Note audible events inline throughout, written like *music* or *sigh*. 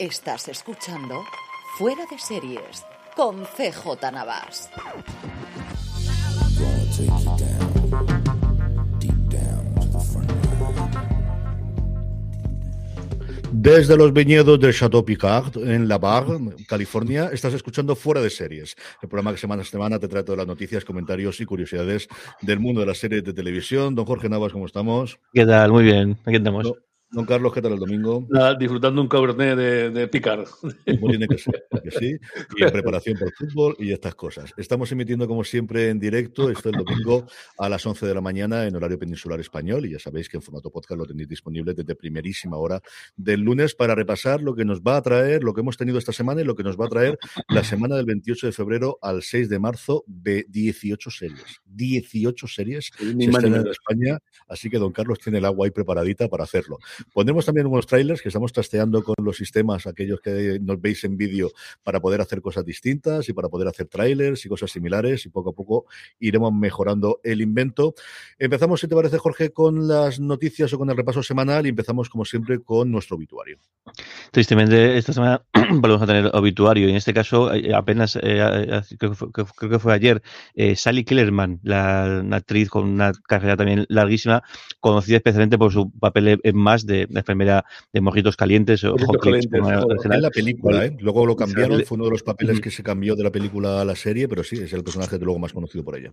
Estás escuchando Fuera de Series con CJ Navas. Desde los viñedos del Chateau Picard, en La Barre, California, estás escuchando Fuera de Series, el programa que semana a semana te trae todas las noticias, comentarios y curiosidades del mundo de las series de televisión. Don Jorge Navas, ¿cómo estamos? ¿Qué tal? Muy bien, aquí estamos. Don Carlos, ¿qué tal el domingo? Nada, disfrutando un cabernet de, de picar. Como tiene que ser, que sí. Y en preparación para el fútbol y estas cosas. Estamos emitiendo, como siempre, en directo, esto el domingo a las 11 de la mañana en horario peninsular español. Y ya sabéis que en formato podcast lo tenéis disponible desde primerísima hora del lunes para repasar lo que nos va a traer, lo que hemos tenido esta semana y lo que nos va a traer la semana del 28 de febrero al 6 de marzo de 18 series. 18 series se estrenan en España. Así que don Carlos tiene el agua ahí preparadita para hacerlo. Pondremos también unos trailers que estamos trasteando con los sistemas, aquellos que nos veis en vídeo, para poder hacer cosas distintas y para poder hacer trailers y cosas similares y poco a poco iremos mejorando el invento. Empezamos, si te parece, Jorge, con las noticias o con el repaso semanal y empezamos, como siempre, con nuestro obituario. Tristemente, esta semana *clears throat* volvemos a tener obituario y en este caso eh, apenas, eh, creo, que fue, ayer, eh, Sally Kellerman, la actriz con una carrera también larguísima, conocida especialmente por su papel en más de, enfermera de mojitos calientes o en la película, ¿eh? Luego lo cambiaron, fue uno de los papeles que se cambió de la película a la serie, pero sí, es el personaje de luego más conocido por ella.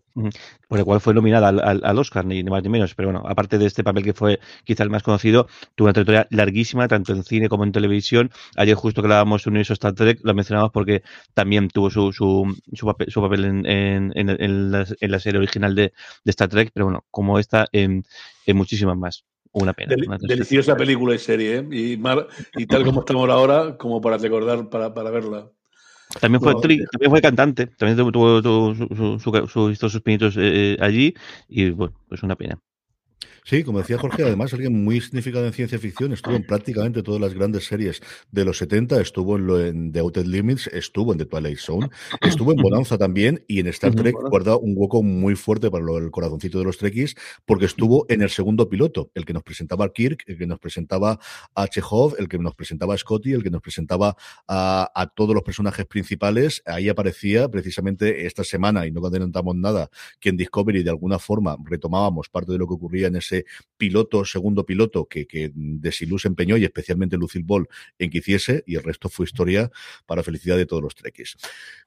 Por el cual fue nominada al, al, Oscar, ni más ni menos. Pero bueno, aparte de este papel que fue quizá el más conocido, tuvo una trayectoria larguísima, tanto en cine como en televisión. Ayer justo que hablábamos de Universo Star Trek, lo mencionamos porque también tuvo su, su, su papel, su papel en, en, en, la, en, la, serie original de, de, Star Trek, pero bueno, como esta, en muchísimas más. Una pena. Del, una deliciosa película y serie, ¿eh? y, mar, y, tal como estamos ahora, como para recordar, para, para verla. También fue, actriz, también fue cantante, también tuvo, tuvo, tuvo su, su, su, su, sus pinitos eh, allí, y bueno, pues una pena. Sí, como decía Jorge, además alguien muy significado en ciencia ficción, estuvo en prácticamente todas las grandes series de los 70, estuvo en, lo, en The Outer Limits, estuvo en The Twilight Zone, estuvo en Bonanza también y en Star Trek guarda un hueco muy fuerte para lo, el corazoncito de los Trekkies porque estuvo en el segundo piloto, el que nos presentaba a Kirk, el que nos presentaba a Chekhov, el que nos presentaba a Scotty, el que nos presentaba a, a todos los personajes principales. Ahí aparecía precisamente esta semana, y no adelantamos nada, que en Discovery de alguna forma retomábamos parte de lo que ocurría en ese piloto, segundo piloto que, que Desilu se empeñó y especialmente Lucille Ball en que hiciese y el resto fue historia para felicidad de todos los trekkies.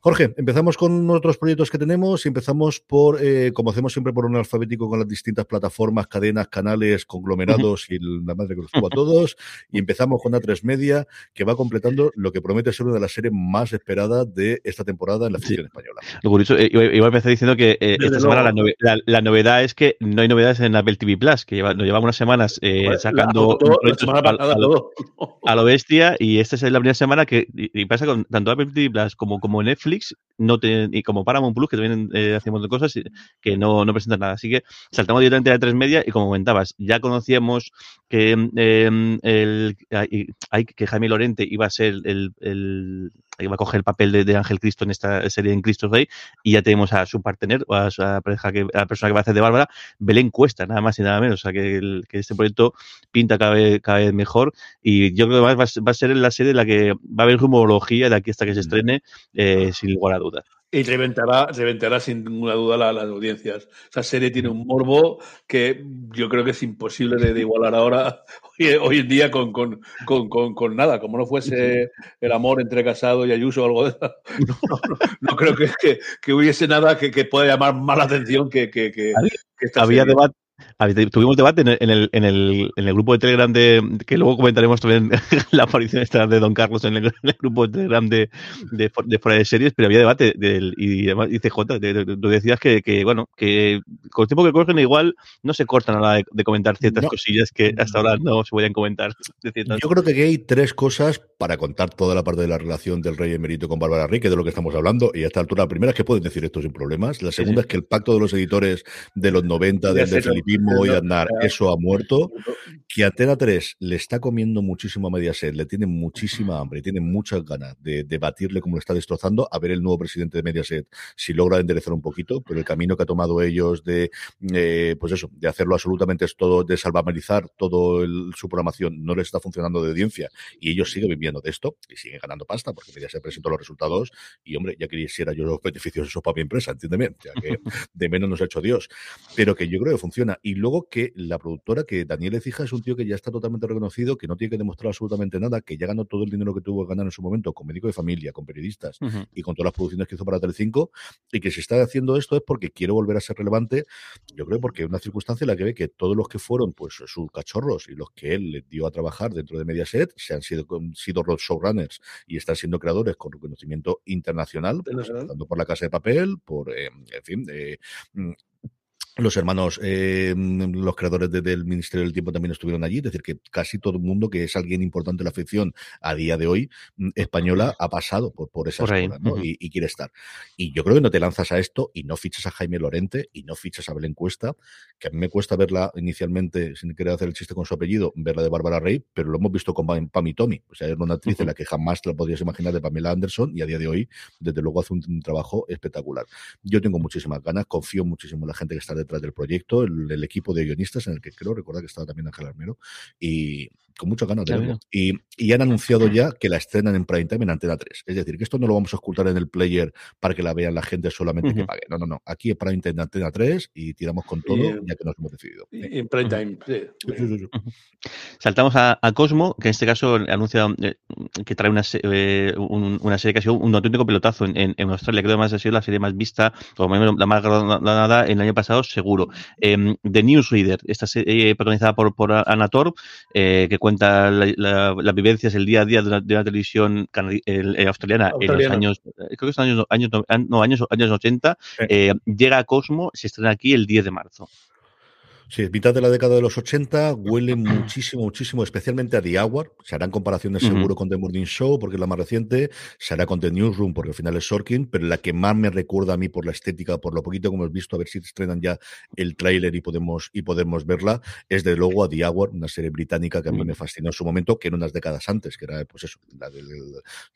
Jorge, empezamos con otros proyectos que tenemos y empezamos por, eh, como hacemos siempre, por un alfabético con las distintas plataformas, cadenas, canales, conglomerados y la madre que los tuvo a todos. Y empezamos con A3 Media, que va completando lo que promete ser una de las series más esperadas de esta temporada en la ficción sí. española. Lo curioso, eh, iba, iba a empezar diciendo que eh, esta semana la, nove la, la, novedad es que no hay novedades en Apple TV Plus, que lleva, nos llevamos unas semanas eh, bueno, sacando la, semana pasada, a, a, lo, a, lo, bestia y esta es la primera semana que y, y pasa con tanto Apple TV Plus como, como Netflix no te, y como Paramount Plus que también eh, hacemos de cosas que no, no presentan nada. Así que saltamos directamente a tres media y como comentabas ya conocíamos que eh, el, que Jaime Lorente iba a ser el, el iba a coger el papel de, de, Ángel Cristo en esta serie en Cristo Rey y ya tenemos a su partener o a, su, a, pareja que, a la persona que va a hacer de Bárbara Belén Cuesta nada más y nada menos. O sea que, el, que este proyecto pinta cada vez, cada vez mejor y yo creo que además va, va, a ser la serie en la que va a haber rumorología de aquí hasta que se estrene eh, sin lugar a dudas y reventará, reventará sin ninguna duda la, las audiencias. Esa serie tiene un morbo que yo creo que es imposible de, de igualar ahora, *laughs* hoy, hoy, en día, con, con, con, con, nada. Como no fuese el amor entre Casado y Ayuso o algo de eso. *laughs* No, no, no creo que, que, que, hubiese nada que, que pueda llamar más la atención que, que, que, Había debate Tuvimos debate en el, en, el, en, el, en el, grupo de Telegram de que luego comentaremos también *laughs* la aparición esta de Don Carlos en el, grupo de Telegram de, de, de, fuera de series, pero había debate del, y además dice J, tú decías que, que, bueno, que con el tiempo que cogen igual no se cortan a la de, de comentar ciertas no. cosillas que hasta ahora no se podían comentar. Yo creo que hay tres cosas para contar toda la parte de la relación del rey emérito con Bárbara Rique, de lo que estamos hablando, y a esta altura la primera es que pueden decir esto sin problemas, la segunda sí, sí. es que el pacto de los editores de los 90, del de mismo hoy andar, eso ha muerto. Que Antena 3 le está comiendo muchísimo a Mediaset, le tiene muchísima hambre, tiene muchas ganas de debatirle cómo lo está destrozando, a ver el nuevo presidente de Mediaset si logra enderezar un poquito, pero el camino que ha tomado ellos de, eh, pues eso, de hacerlo absolutamente es todo, de salvamerizar todo su programación, no les está funcionando de audiencia y ellos siguen viviendo de esto y siguen ganando pasta porque Mediaset presentó los resultados y, hombre, ya quisiera yo los beneficios para mi empresa, entiéndeme, ya que *laughs* de menos nos ha hecho Dios, pero que yo creo que funciona. Y luego que la productora, que Daniel Ecija es un tío que ya está totalmente reconocido, que no tiene que demostrar absolutamente nada, que ya ganó todo el dinero que tuvo que ganar en su momento con médico de familia, con periodistas y con todas las producciones que hizo para Telecinco, y que si está haciendo esto es porque quiere volver a ser relevante, yo creo porque es una circunstancia en la que ve que todos los que fueron pues sus cachorros y los que él le dio a trabajar dentro de Mediaset se han sido, sido showrunners y están siendo creadores con reconocimiento internacional, pues, por la Casa de Papel, por, eh, en fin, eh, mm, los hermanos, eh, los creadores del Ministerio del Tiempo también estuvieron allí, es decir, que casi todo el mundo que es alguien importante en la ficción a día de hoy mm, española ha pasado por, por esa escuela y, quiere estar. Y yo creo que no te lanzas a esto y no fichas a Jaime Lorente y no fichas a Belén Cuesta, que a mí me cuesta verla inicialmente, sin querer hacer el chiste con su apellido, verla de Bárbara Rey, pero lo hemos visto con Pam y Tommy. O sea, es una actriz en la que jamás te la podrías imaginar de Pamela Anderson y a día de hoy, desde luego, hace un, trabajo espectacular. Yo tengo muchísimas ganas, confío muchísimo en la gente que está detrás del proyecto, el, equipo de guionistas en el que creo recordar que estaba también Ángel Armero y con muchas ganas de verlo. Y, y, han anunciado ya que la estrenan en prime time en Antena 3. Es decir, que esto no lo vamos a ocultar en el player para que la vean la gente solamente que pague. No, no, no. Aquí es prime time en Antena 3 y tiramos con todo ya que nos hemos decidido. en prime time, sí. Saltamos a, Cosmo, que en este caso anuncia eh, que trae una, eh, una serie que ha sido un auténtico pelotazo en, en, Australia. Creo que además ha sido la serie más vista, o la más ganada en el año pasado, seguro. Eh, The Newsreader, esta serie protagonizada por, por Anator, eh, que cuenta las la, vivencias, el día a día de una, televisión eh, australiana, en los años, eh, creo que son años, años, no, años, años 80, llega a Cosmo, se estrena aquí el 10 de marzo. Sí, es mitad de la década de los 80, huele muchísimo, muchísimo, especialmente a The Hour. Se harán comparaciones seguro con The Morning Show, porque es la más reciente. Se hará con The Newsroom, porque al final es Sorkin, pero la que más me recuerda a mí por la estética, por lo poquito que hemos visto, a ver si estrenan ya el tráiler y podemos, y podemos verla, es de luego a The Hour, una serie británica que a mí me fascinó en su momento, que en unas décadas antes, que era, pues eso, la de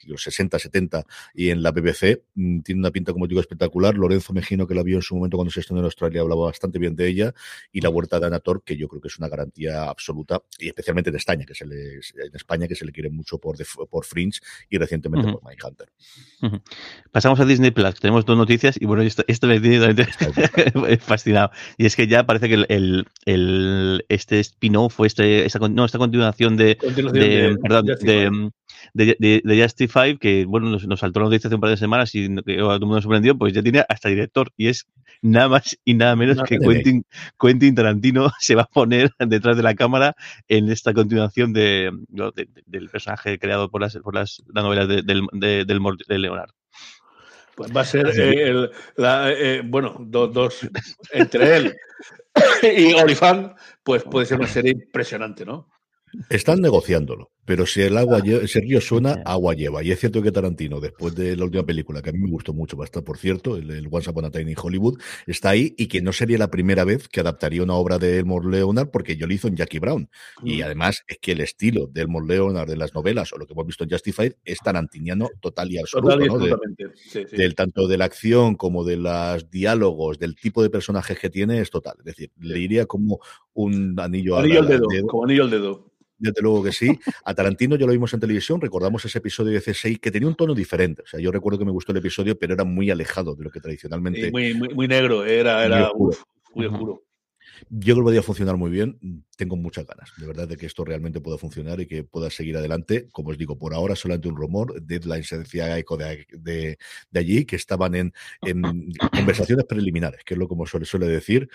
los 60, 70, y en la BBC. Mm, tiene una pinta, como digo, espectacular. Lorenzo Mejino, que la vio en su momento cuando se estrenó en Australia, hablaba bastante bien de ella, y la de Anator, que yo creo que es una garantía absoluta, y especialmente en España, que se le, en España que se le quiere mucho por, por Fringe y recientemente por Mindhunter. Pasamos a Disney Plus. Tenemos dos noticias y bueno, esto, esto me tiene *laughs* fascinado. Y es que ya parece que el, el, este spin-off fue este, esta, no, esta continuación de, de, perdón, de, de, de, Justify, que bueno, nos, nos saltó la noticia hace un par de semanas y que todo el mundo nos sorprendió, pues ya tiene hasta director. Y es nada más y nada menos que Quentin, Quentin, Tarantino *laughs* se va a poner detrás de la cámara en esta continuación de, del personaje creado por las, por las, novelas de, del, de, de Leonard. Pues va a ser eh, el, la, eh, bueno, dos, dos entre él *coughs* y Olifant, pues puede ser una serie impresionante, ¿no? Están negociándolo. Pero si el agua lleva, si el río suena, agua lleva. Y es cierto que Tarantino, después de la última película, que a mí me gustó mucho, bastante, por cierto, el, el Once Upon a Time in Hollywood, está ahí y que no sería la primera vez que adaptaría una obra de Elmore Leonard porque yo lo hizo en Jackie Brown. Y además es que el estilo de Elmore Leonard de las novelas o lo que hemos visto en Justified es tarantiniano total y absoluto. Del, tanto de la acción como de los diálogos, del tipo de personajes que tiene, es total. Es decir, le diría como un anillo, anillo al dedo, Como anillo al dedo. Desde luego que sí. A Tarantino ya lo vimos en televisión, recordamos ese episodio de C6 que tenía un tono diferente. O sea, yo recuerdo que me gustó el episodio, pero era muy alejado de lo que tradicionalmente. muy, muy, negro, era, era muy oscuro. Yo creo que podría funcionar muy bien. Tengo muchas ganas, de verdad, de que esto realmente pueda funcionar y que pueda seguir adelante. Como os digo, por ahora solamente un rumor. Deadline se decía eco de, de, allí, que estaban en, en, conversaciones preliminares, que es lo como suele, suele decir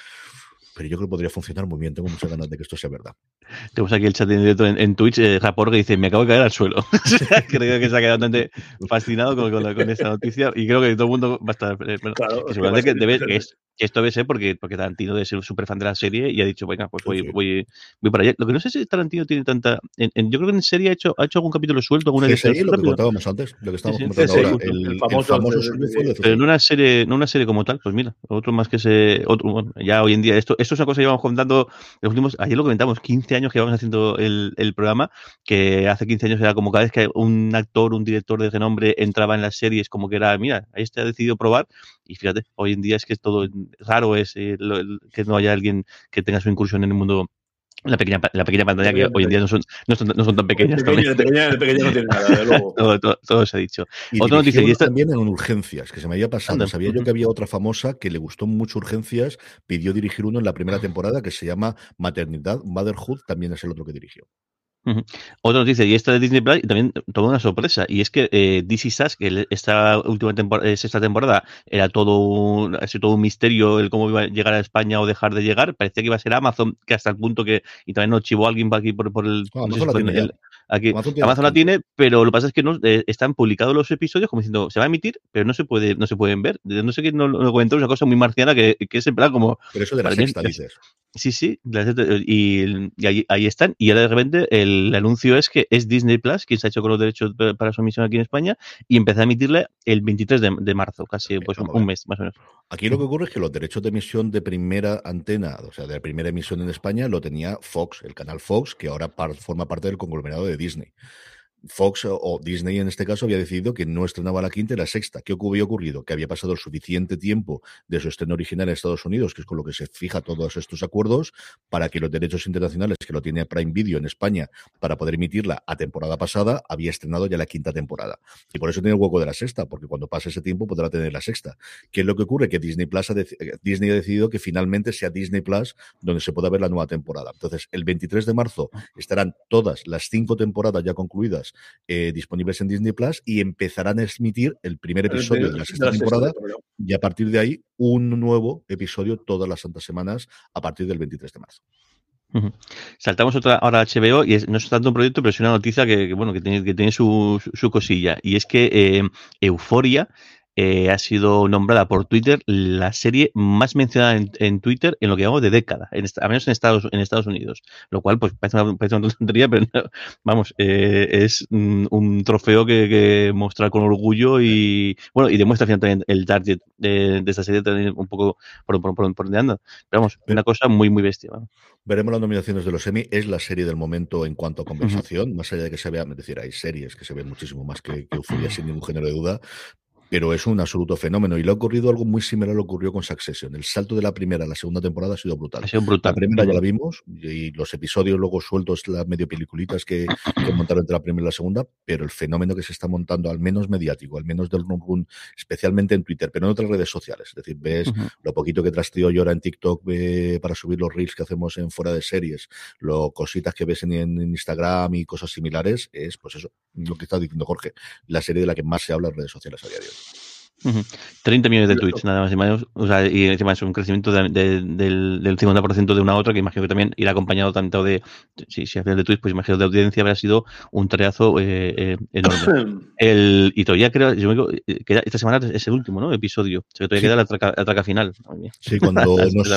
pero yo creo que podría funcionar muy bien. Tengo muchas ganas de que esto sea verdad. *laughs* Tenemos aquí el chat en directo en, Twitch, eh, Rapor, que dice, me acabo de caer al suelo. *laughs* *laughs* creo que se ha quedado bastante fascinado con, esta noticia y creo que todo el mundo va a estar... Eh, bueno, claro, que, debe, que es, que esto debe ser porque, porque Tarantino debe ser súper fan de la serie y ha dicho, venga, pues voy, voy, voy para allá. Lo que no sé si Tarantino tiene tanta. En, yo creo que en serie ha hecho, ha hecho algún capítulo suelto, alguna serie. lo que contábamos antes, lo que estábamos comentando ahora. El, el, famoso, Pero en una serie, no una serie como tal, pues mira, otro más que se. Otro, bueno, ya hoy en día, esto, esto es una cosa que llevamos contando los últimos. Ayer lo comentamos, 15 años que vamos haciendo el, el programa, que hace 15 años era como cada vez que un actor, un director de ese nombre entraba en las series, como que era, mira, este ha decidido probar. Y fíjate, hoy en día es que es todo raro es eh, que no haya alguien que tenga su incursión en el mundo la pequeña, la pequeña pantalla que hoy en día no son, no son, no son tan pequeñas. De pequeña, no tiene nada, de luego. *laughs* todo, todo, todo, se ha dicho. Y otra noticia, y esta... también en urgencias, que se me había pasado. Sabía yo que había otra famosa que le gustó mucho urgencias, pidió dirigir uno en la primera temporada que se llama Maternidad, Motherhood, también es el otro que dirigió. Otra noticia, y esta de Disney Plus, y también tomó una sorpresa, y es que eh, DC Sass, que esta última temporada, sexta temporada, era todo un, todo un misterio el cómo iba a llegar a España o dejar de llegar, parecía que iba a ser Amazon, que hasta el punto que, y también nos chivó alguien por aquí por, por el... Amazon, la el, aquí, Amazon, la tiene, pero lo que pasa es que no, eh, están publicados los episodios como diciendo, se va a emitir, pero no se puede no se pueden ver. No sé qué no lo comentó, es una cosa muy marciana que, que es en plan como... Pero eso de la sexta, dices. Sí, sí, y, y ahí, están. Y ahora de repente el anuncio es que es Disney Plus quien se ha hecho con los derechos para su emisión aquí en España y empezó a emitirle el 23 de, marzo, casi pues, un, mes más o menos. Aquí lo que ocurre es que los derechos de emisión de primera antena, o sea, de primera emisión en España, lo tenía Fox, el canal Fox, que ahora forma parte del conglomerado de Disney. Fox o Disney en este caso había decidido que no estrenaba la quinta y la sexta. ¿Qué había ocurrido? Que había pasado el suficiente tiempo de su estreno original en Estados Unidos, que es con lo que se fija todos estos acuerdos, para que los derechos internacionales que lo tiene Prime Video en España para poder emitirla a temporada pasada, había estrenado ya la quinta temporada. Y por eso tiene el hueco de la sexta, porque cuando pase ese tiempo podrá tener la sexta. ¿Qué es lo que ocurre? Que Disney Plus ha Disney ha decidido que finalmente sea Disney Plus donde se pueda ver la nueva temporada. Entonces, el 23 de marzo estarán todas las cinco temporadas ya concluidas eh, disponibles en Disney Plus y empezarán a emitir el primer episodio de la sexta temporada y a partir de ahí un nuevo episodio todas las santas semanas a partir del 23 de marzo. Saltamos otra ahora a HBO y no es tanto un proyecto, pero es una noticia que, bueno que tiene, que tiene su, su, cosilla. Y es que eh, Euforia eh, ha sido nombrada por Twitter la serie más mencionada en, Twitter en lo que llamamos de década, en, al menos en Estados, en Estados Unidos. Lo cual, pues, parece una, parece una tontería, pero vamos, eh, es un, trofeo que, que, mostrar con orgullo y, bueno, y demuestra también el target de, esta serie también un poco por, por, por, donde anda. Pero vamos, una cosa muy, muy bestia. Veremos las nominaciones de los Emmy. Es la serie del momento en cuanto a conversación, más allá de que se vea, es decir, hay series que se ven muchísimo más que, que sin ningún género de duda, pero es un absoluto fenómeno. Y le ha ocurrido algo muy similar a lo que ocurrió con Succession. El salto de la primera a la segunda temporada ha sido brutal. Ha sido brutal. La primera ya la vimos y los episodios luego sueltos, las medio peliculitas que, que montaron entre la primera y la segunda, pero el fenómeno que se está montando, al menos mediático, al menos del run run, especialmente en Twitter, pero en otras redes sociales. Es decir, ves lo poquito que trasteo yo ahora en TikTok para subir los reels que hacemos en fuera de series, lo cositas que ves en, en Instagram y cosas similares, es pues eso, lo que está diciendo Jorge, la serie de la que más se habla en redes sociales a día de hoy. 30 millones de tweets, nada más y menos. O sea, y encima es un crecimiento de, de, del, del 50% de una a otra, que imagino que también irá acompañado tanto de. Si, si de tweets, pues imagino de audiencia habrá sido un treazo eh, eh, enorme. *coughs* el, y todavía creo, yo me digo, que esta semana es el último, ¿no? Episodio. O sea, todavía queda la traca, la traca final. Sí, cuando *laughs* nos,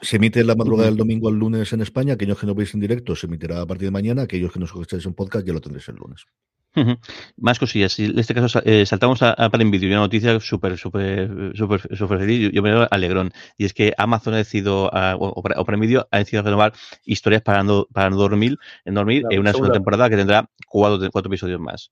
se emite la madrugada del domingo al lunes en España. Aquellos que no veis en directo se emitirá a partir de mañana. Aquellos que nos escucháis en podcast ya lo tendréis el lunes. Más cosillas. En este caso eh, saltamos a, a Prime Video. Una noticia súper, súper, súper, súper feliz. Yo me veo alegrón. Y es que Amazon ha decidido, o, o Prime Video ha decidido renovar historias para no, para no dormir, en dormir en una segunda temporada que tendrá cuatro, cuatro episodios más.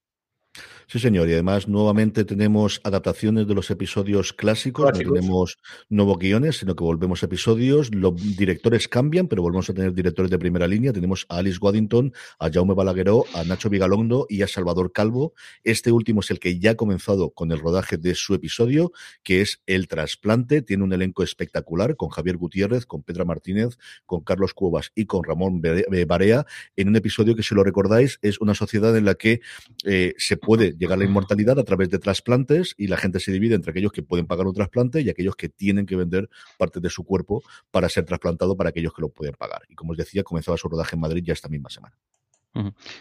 Sí, señor. Y además, nuevamente tenemos adaptaciones de los episodios clásicos. No tenemos nuevos guiones, sino que volvemos a episodios. Los directores cambian, pero volvemos a tener directores de primera línea. Tenemos a Alice Waddington, a Jaume Balagueró, a Nacho Vigalondo y a Salvador Calvo. Este último es el que ya ha comenzado con el rodaje de su episodio, que es El trasplante. Tiene un elenco espectacular con Javier Gutiérrez, con Pedra Martínez, con Carlos Cuevas y con Ramón Barea. En un episodio que, si lo recordáis, es una sociedad en la que eh, se puede llegar a la inmortalidad a través de trasplantes y la gente se divide entre aquellos que pueden pagar un trasplante y aquellos que tienen que vender parte de su cuerpo para ser trasplantado para aquellos que lo pueden pagar. Y como os decía, comenzaba su rodaje en Madrid ya esta misma semana.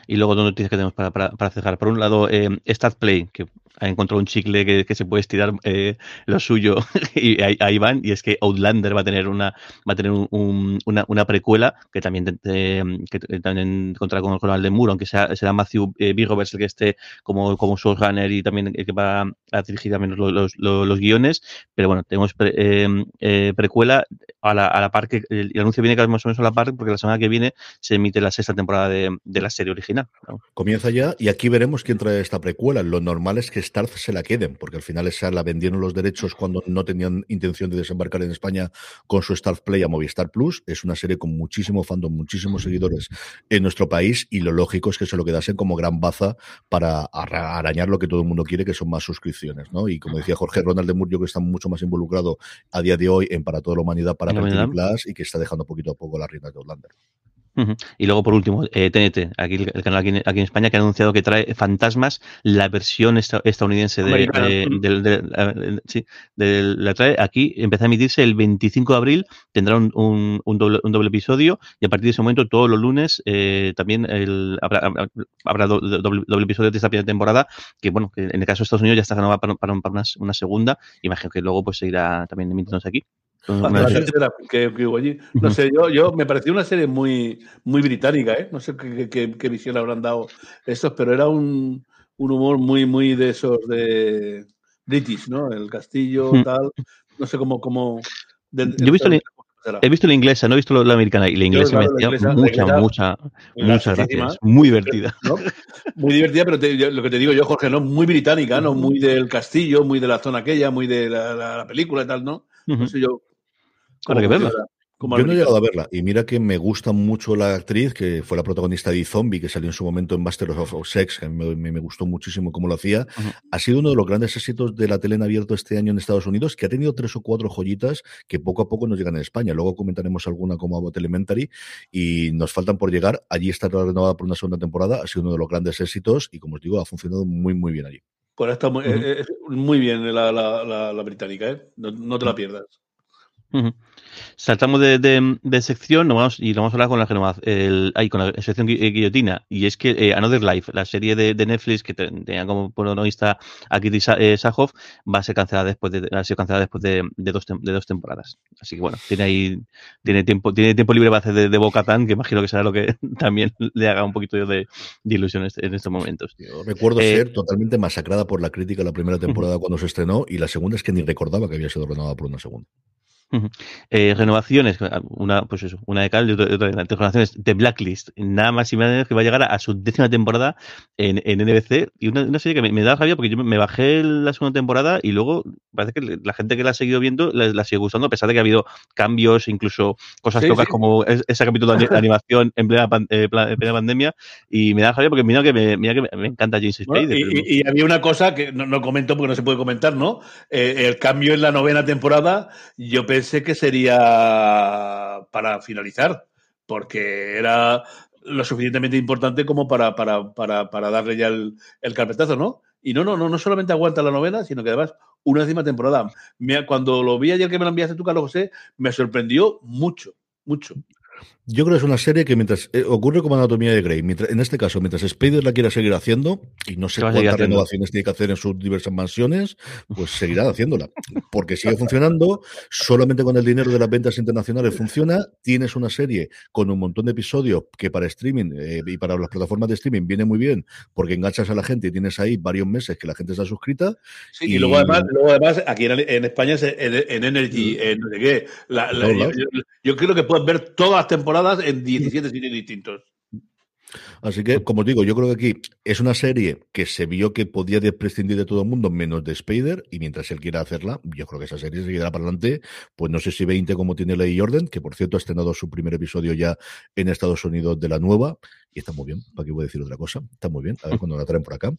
Y luego dos noticias que tenemos para, para, para cerrar. Por un lado, eh, StatPlay, que ha encontrado un chicle que, que se puede estirar eh, lo suyo *laughs* y ahí, van. Y es que Outlander va a tener una va a tener un, una, una, precuela que también eh, que también contra con, con de Muro, aunque sea, será Matthew eh, Bigovers el que esté como, como showrunner y también el que va a dirigir también los, los, los, los guiones. Pero bueno, tenemos pre, eh, precuela a la, a la par que el, el, anuncio viene casi más o menos a la par porque la semana que viene se emite la sexta temporada de, de la serie original. ¿no? Comienza ya y aquí veremos quién trae esta precuela. Lo normal es que Starz se la queden, porque al final esa la vendieron los derechos cuando no tenían intención de desembarcar en España con su Starz Play a Movistar Plus. Es una serie con muchísimo fandom, muchísimos seguidores en nuestro país y lo lógico es que se lo quedasen como gran baza para arañar lo que todo el mundo quiere, que son más suscripciones, ¿no? Y como decía Jorge Ronald de Mur, yo que está mucho más involucrado a día de hoy en Para toda la humanidad, para Plus y que está dejando poquito a poco las riendas de Outlander. Uh -huh. Y luego, por último, eh, TNT, aquí el canal aquí, aquí, en España, que ha anunciado que trae Fantasmas, la versión esta, estadounidense de, de, de, de, sí, la trae aquí, empieza a emitirse el 25 de abril, tendrá un, un, un, doble, un doble, episodio y a partir de ese momento, todos los lunes, eh, también el, habrá, habrá doble, doble, episodio de esta primera temporada, que bueno, que en el caso de Estados Unidos ya está para, para, para una, una, segunda, imagino que luego pues seguirá también emitiéndose aquí. La tercera que, que hubo allí. No sé, yo, yo me pareció una serie muy, muy británica, ¿eh? No sé qué, qué, qué visión habrán dado estos, pero era un, un, humor muy, muy de esos de British, ¿no? El castillo, tal. No sé cómo. cómo de, yo he visto, la, he visto la inglesa, no he visto la americana, y la inglesa claro, me mucha, mucha, muchas gracias. Muy divertida. *laughs* ¿no? Muy divertida, pero te, yo, lo que te digo yo, Jorge, ¿no? Muy británica, ¿no? Muy del castillo, muy de la zona aquella, muy de la, la, la película y tal, ¿no? Uh -huh. No sé yo Habrá que verla. Yo no he llegado a verla y mira que me gusta mucho la actriz que fue la protagonista de Zombie que salió en su momento en Master of Sex que me, me, me gustó muchísimo cómo lo hacía uh -huh. ha sido uno de los grandes éxitos de la tele en abierto este año en Estados Unidos que ha tenido tres o cuatro joyitas que poco a poco nos llegan en España luego comentaremos alguna como Abbott Elementary y nos faltan por llegar allí está renovada por una segunda temporada ha sido uno de los grandes éxitos y como os digo ha funcionado muy muy bien allí pues está muy, uh -huh. eh, muy bien la, la, la, la británica ¿eh? no, no, te la pierdas Uh -huh. Saltamos de, de, de, sección vamos, y nos vamos a hablar con la, el, ahí, con la sección guillotina. Y es que eh, Another Life, la serie de, de Netflix que tenía como protagonista a Kitty eh, Sahoff, va a ser cancelada después de, ha sido cancelada después de, dos, de dos temporadas. Así que bueno, tiene ahí tiene tiempo, tiene tiempo libre para hacer de, de Bocatán, que imagino que será lo que *laughs* también le haga un poquito de, de ilusión en estos momentos. Yo recuerdo eh, ser totalmente masacrada por la crítica la primera *laughs* temporada cuando se estrenó y la segunda es que ni recordaba que había sido renovada por una segunda. Eh, renovaciones, una, pues eso, una de cal y otra, otra de Renovaciones de Blacklist, nada más y menos que va a llegar a, a su décima temporada en, en NBC. Y una, una serie que me, me, da rabia porque yo me bajé la segunda temporada y luego parece que la gente que la ha seguido viendo la, la sigue gustando, a pesar de que ha habido cambios, incluso cosas sí, locas sí. como ese capítulo de animación en plena, eh, en plena pandemia. Y me da rabia porque mira que me, mira que me, encanta James Spade. Bueno, y, y, y, había una cosa que no, no, comento porque no se puede comentar, ¿no? Eh, el cambio en la novena temporada, yo pensé pensé que sería para finalizar, porque era lo suficientemente importante como para, para, para, para darle ya el, carpetazo, ¿no? Y no, no, no, no solamente aguanta la novena, sino que además una décima temporada. Me, cuando lo vi ayer que me lo enviaste tú, Carlos José, me sorprendió mucho, mucho. Yo creo que es una serie que mientras eh, ocurre como Anatomía de Grey, mientras, en este caso, mientras Spider la quiera seguir haciendo, y no sé cuántas renovaciones tiene que hacer en sus diversas mansiones, pues *laughs* seguirá haciéndola. Porque sigue funcionando, solamente con el dinero de las ventas internacionales funciona. Tienes una serie con un montón de episodios que para streaming eh, y para las plataformas de streaming viene muy bien, porque enganchas a la gente y tienes ahí varios meses que la gente está suscrita. Sí, y, y luego, además, luego además, aquí en, en España, en, en Energy, en, en, la, la, yo, yo, yo creo que puedes ver todas las temporadas en 17 sitios distintos. Así que, como os digo, yo creo que aquí es una serie que se vio que podía prescindir de todo el mundo menos de Spider, y mientras él quiera hacerla, yo creo que esa serie seguirá para adelante, pues no sé si 20 como tiene Ley Jordan, que por cierto ha estrenado su primer episodio ya en Estados Unidos de la nueva, y está muy bien, para qué voy a decir otra cosa, está muy bien, a ver cuando la traen por acá.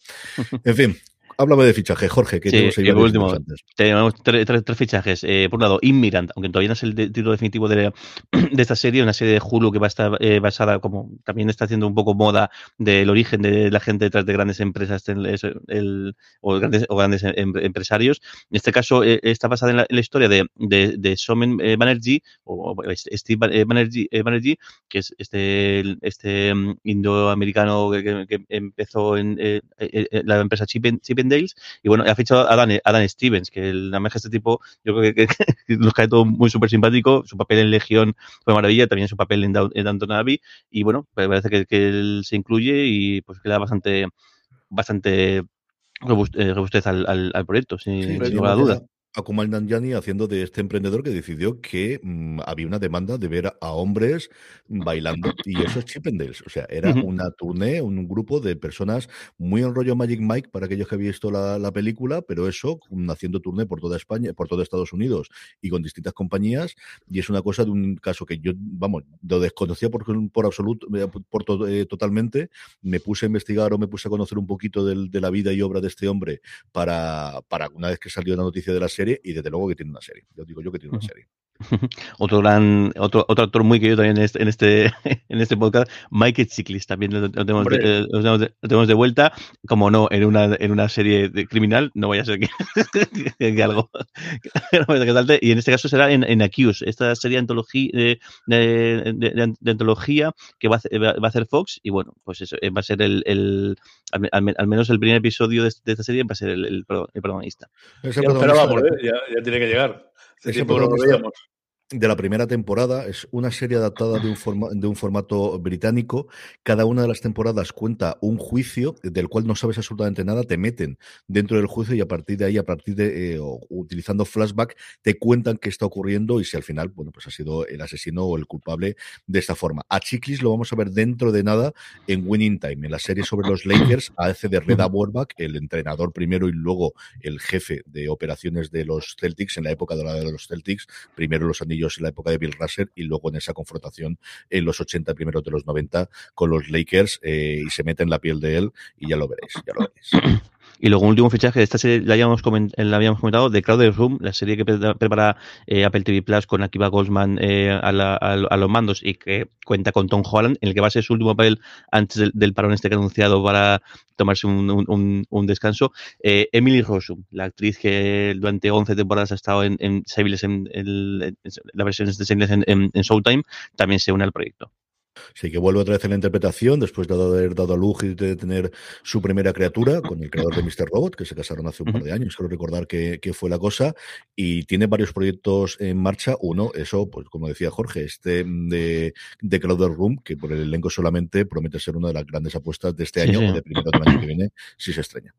En fin, Háblame de fichaje, Jorge, que Sí, y por varios último, tenemos tres, tres- tres fichajes. Eh, por un lado, Inmirant, aunque todavía no es el de- título definitivo de, *clears throat* de esta serie, una serie de Hulu que va a estar eh, basada, como también está haciendo un poco moda del origen de la gente detrás de grandes empresas el- el- o grandes, o grandes em- empresarios. En este caso, eh, está basada en la, en la historia de, de, de Somen eh, Banerjee, o, o Steve eh, Banerjee, eh, Banerjee, que es este, este mm, indoamericano que, que- empezó en eh, eh, eh, la empresa Chip, Y bueno, ha fichado a Dan, a Dan Stevens, que el que este tipo, yo creo que, que- que nos cae todo muy súper simpático. Su papel en Legión fue maravilla, también su papel en, Down- en Downton Abbey. Y bueno, pues parece que, que él se incluye y pues queda bastante, bastante eh, robustez al, al, al proyecto, sin, Sí, sin teníamos lugar a ya duda. A Kumail Nanjiani haciendo de este emprendedor que decidió que mm, había una demanda de ver a hombres bailando y eso es *laughs* Chippendales, o sea, era Ujú. una tournée, un grupo de personas muy en rollo Magic Mike para aquellos que habéis visto la, la película, pero eso mm, haciendo tournée por toda España, por todo Estados Unidos y con distintas compañías. Y es una cosa de un caso que yo, vamos, lo desconocía por, por absoluto, eh, por to- eh, totalmente, me puse a investigar o me puse a conocer un poquito del- de la vida y obra de este hombre para, para una vez que salió la noticia de la serie y desde luego que tiene una serie. Yo digo yo que tiene una serie. *laughs* Otro gran, otro, otro actor muy querido también en este, en este, *laughs* en este podcast, Michael Chiklis, también lo, lo tenemos de, Hombre. eh, lo tenemos de- lo tenemos de vuelta, como no, en una, en una serie de criminal, no vaya a ser que, *laughs* que- que algo que que salte, y en este caso será en, en Accuse, esta serie de antología, de, de- de- de antología que va a, hacer, va a hacer Fox, y bueno, pues eso, eh, va a ser el, el al, me- al me- al menos el primer episodio de, de esta serie va a ser el, el pro- el protagonista. Ese ¿eh? ya, ya tiene que llegar. Hace tiempo que no lo veíamos. De la primera temporada. Es una serie adaptada de un, forma- de un formato británico. Cada una de las temporadas cuenta un juicio del cual no sabes absolutamente nada. Te meten dentro del juicio y a partir de ahí, a partir de eh, utilizando flashback, te cuentan qué está ocurriendo y si al final, bueno, pues ha sido el asesino o el culpable de esta forma. A Chiklis lo vamos a ver dentro de nada en Winning Time, en la serie sobre los Lakers, hace de Red Auerbach, el entrenador primero y luego el jefe de operaciones de los Celtics en la época dorada de los Celtics, primero los en la época de Bill Russell y luego en esa confrontación en los 80, primeros de los 90 con los Lakers eh, y se mete en la piel de él y ya lo veréis, ya lo veréis. *clears throat* Y luego un último fichaje esta serie, la habíamos, comentado, de Crowded Room, la serie que pre- prepara eh, Apple TV Plus con Akiva Goldsman eh, a, la- a- a los mandos y que cuenta con Tom Holland, en el que va a ser su último papel antes del, parón este que ha anunciado para tomarse un, descanso. Eh, Emily Rossum, la actriz que durante 11 temporadas ha estado en, en en, la versión de en- en Showtime, también se une al proyecto. Sí, que vuelve otra vez en la interpretación después de haber dado a luz y de tener su primera criatura con el creador de Mr. Robot, que se casaron hace un par de años, creo recordar que, que fue la cosa, y tiene varios proyectos en marcha. Uno, eso, pues como decía Jorge, este de, de Crowder Room, que por el elenco solamente promete ser una de las grandes apuestas de este Sí, año sí. o de primero del año que viene, si se extraña.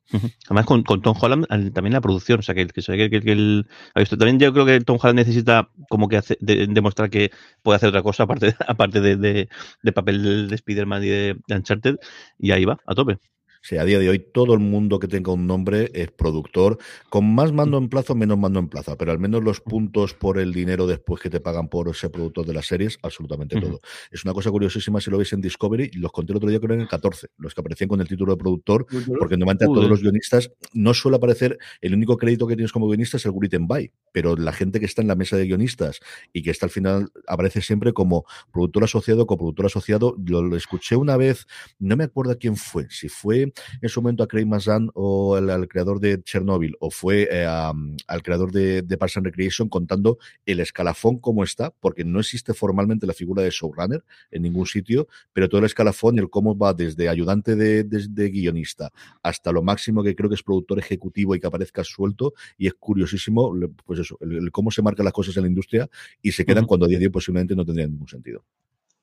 Además, con, con Tom Holland también la producción, o sea, que, que, que, que el- ha visto. También yo creo que Tom Holland necesita como que hace- de- demostrar que puede hacer otra cosa aparte, aparte de, de, de papel de Spider-Man y de, Uncharted, y ahí va, a tope. Sea, a día de hoy todo el mundo que tenga un nombre es productor, con más mando en plazo, menos mando en plaza, pero al menos los puntos por el dinero después que te pagan por ser productor de las series, absolutamente todo. Es una cosa curiosísima si lo veis en Discovery, los conté el otro día creo en el 14, los que aparecían con el título de productor, porque normalmente a todos los guionistas no suele aparecer, el único crédito que tienes como guionista es el written by, pero la gente que está en la mesa de guionistas y que está al final aparece siempre como productor asociado, coproductor asociado, lo, lo escuché una vez, no me acuerdo quién fue, si fue en su momento a Craig Mazan o al, al creador de Chernobyl o fue eh, a- al creador de, de Parks and Recreation contando el escalafón como está, porque no existe formalmente la figura de showrunner en ningún sitio, pero todo el escalafón y el cómo va desde ayudante de, de- de guionista hasta lo máximo que creo que es productor ejecutivo y que aparezca suelto y es curiosísimo, pues eso, el, el cómo se marcan las cosas en la industria y se quedan Ujú. cuando a día de hoy posiblemente no tendrían ningún sentido.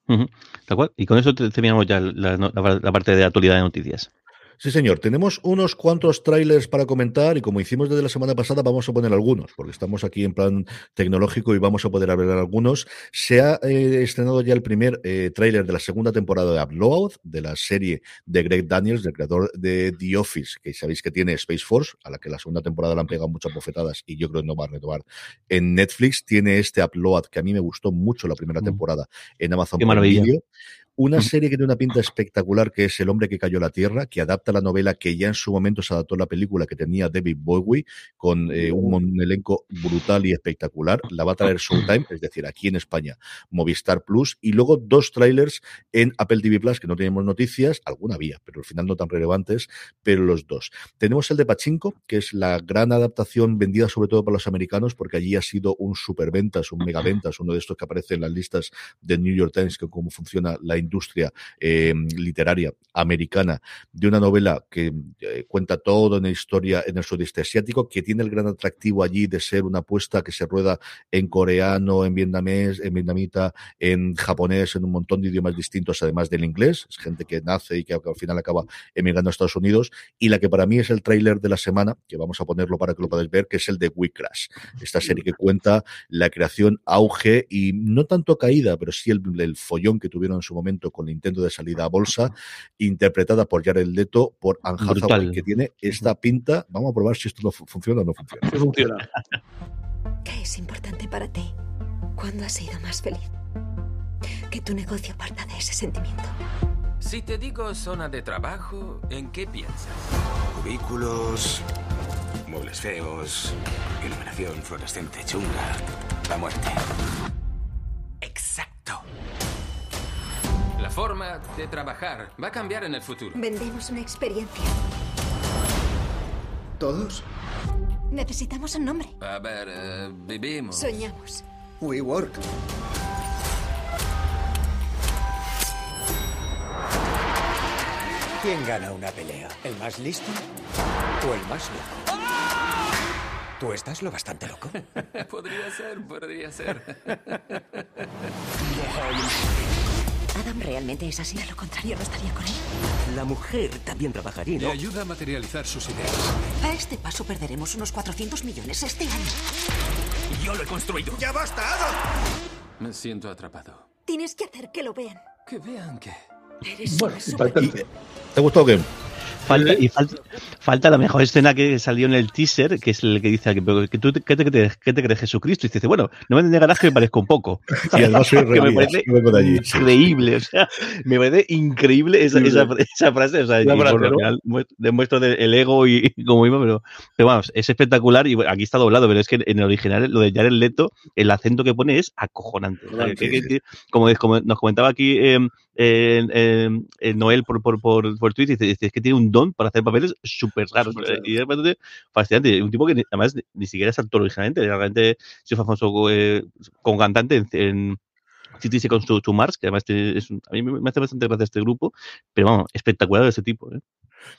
Ujú. Tal cual. Y con eso te- terminamos ya la, la- la parte de actualidad de noticias. Sí, señor. Tenemos unos cuantos trailers para comentar y como hicimos desde la semana pasada, vamos a poner algunos, porque estamos aquí en plan tecnológico y vamos a poder hablar algunos. Se ha eh, estrenado ya el primer eh, tráiler de la segunda temporada de Upload, de la serie de Greg Daniels, del creador de The Office, que sabéis que tiene Space Force, a la que la segunda temporada le han pegado muchas bofetadas y yo creo que no va a renovar en Netflix. Tiene este Upload, que a mí me gustó mucho la primera temporada en Amazon Qué Prime maravilla. Video Una serie que tiene una pinta espectacular, que es El hombre que cayó a la tierra, que adapta la novela que ya en su momento se adaptó a la película que tenía David Bowie, con eh, un, un elenco brutal y espectacular. La va a traer Showtime, es decir, aquí en España, Movistar Plus, y luego dos trailers en Apple TV Plus, que no tenemos noticias, alguna había, pero al final no tan relevantes, pero los dos. Tenemos el de Pachinko, que es la gran adaptación vendida sobre todo para los americanos, porque allí ha sido un superventas, un megaventas, uno de estos que aparece en las listas de New York Times, que cómo funciona la industria eh, literaria americana, de una novela que eh, cuenta todo en la historia en el sudeste asiático, que tiene el gran atractivo allí de ser una apuesta que se rueda en coreano, en vietnamés, en vietnamita, en japonés, en un montón de idiomas distintos, además del inglés. Es gente que nace y que al final acaba emigrando a Estados Unidos. Y la que para mí es el tráiler de la semana, que vamos a ponerlo para que lo podáis ver, que es el de We Crash. Esta serie que cuenta la creación, auge y no tanto caída, pero sí el, el follón que tuvieron en su momento con el intento de salida a bolsa, interpretada por Jared Leto, por Anne Hathaway, que tiene esta pinta. Vamos a probar si esto no fu- funciona o no funciona. Sí funciona. ¿Qué es importante para ti? ¿Cuándo has sido más feliz? Que tu negocio parta de ese sentimiento. Si te digo zona de trabajo, ¿en qué piensas? Cubículos, muebles feos, iluminación fluorescente chunga, la muerte. Exacto. La forma de trabajar va a cambiar en el futuro. Vendemos una experiencia. ¿Todos? Necesitamos un nombre. A ver, eh, vivimos. Soñamos. WeWork. ¿Quién gana una pelea? ¿El más listo o el más loco? ¿Tú estás lo bastante loco? *laughs* podría ser, podría ser. *laughs* Adam realmente es así. De lo contrario, no estaría con él. La mujer también trabajaría, Le ayuda a materializar sus ideas. A este paso perderemos unos 400 millones este año. Yo lo he construido. ¡Ya basta, Adam! Me siento atrapado. Tienes que hacer que lo vean. Que vean que... Eres Bueno, falta- ¿Te ha gustado qué? Falta, y falta, falta la mejor escena que salió en el teaser, que es el que dice que, tú, ¿qué, te, qué te crees Jesucristo? Y dice, bueno, no me negarás que me parezco un poco. *laughs* Y además *laughs* soy que me parece allí, sí. increíble, o sea, me parece increíble esa, esa, esa frase, o sea, y, bueno, al final mu- demuestro de- el ego y, y como mismo, pero, pero vamos, es espectacular y aquí está doblado, pero es que en el original, lo de Jared Leto, el acento que pone es acojonante. O sea, que- que- que- como, como nos comentaba aquí eh, eh, eh, eh, Noel por, por, por, por Twitter, dice, dice, es que tiene un don para hacer papeles súper raros. Raros. Y es bastante fascinante. Un tipo que ni- además ni, siquiera es actor originalmente, realmente se fue famoso eh, como cantante en, en con to, to Mars, que además es un- a mí me hace bastante gracia este grupo, pero vamos, espectacular de este tipo. ¿eh?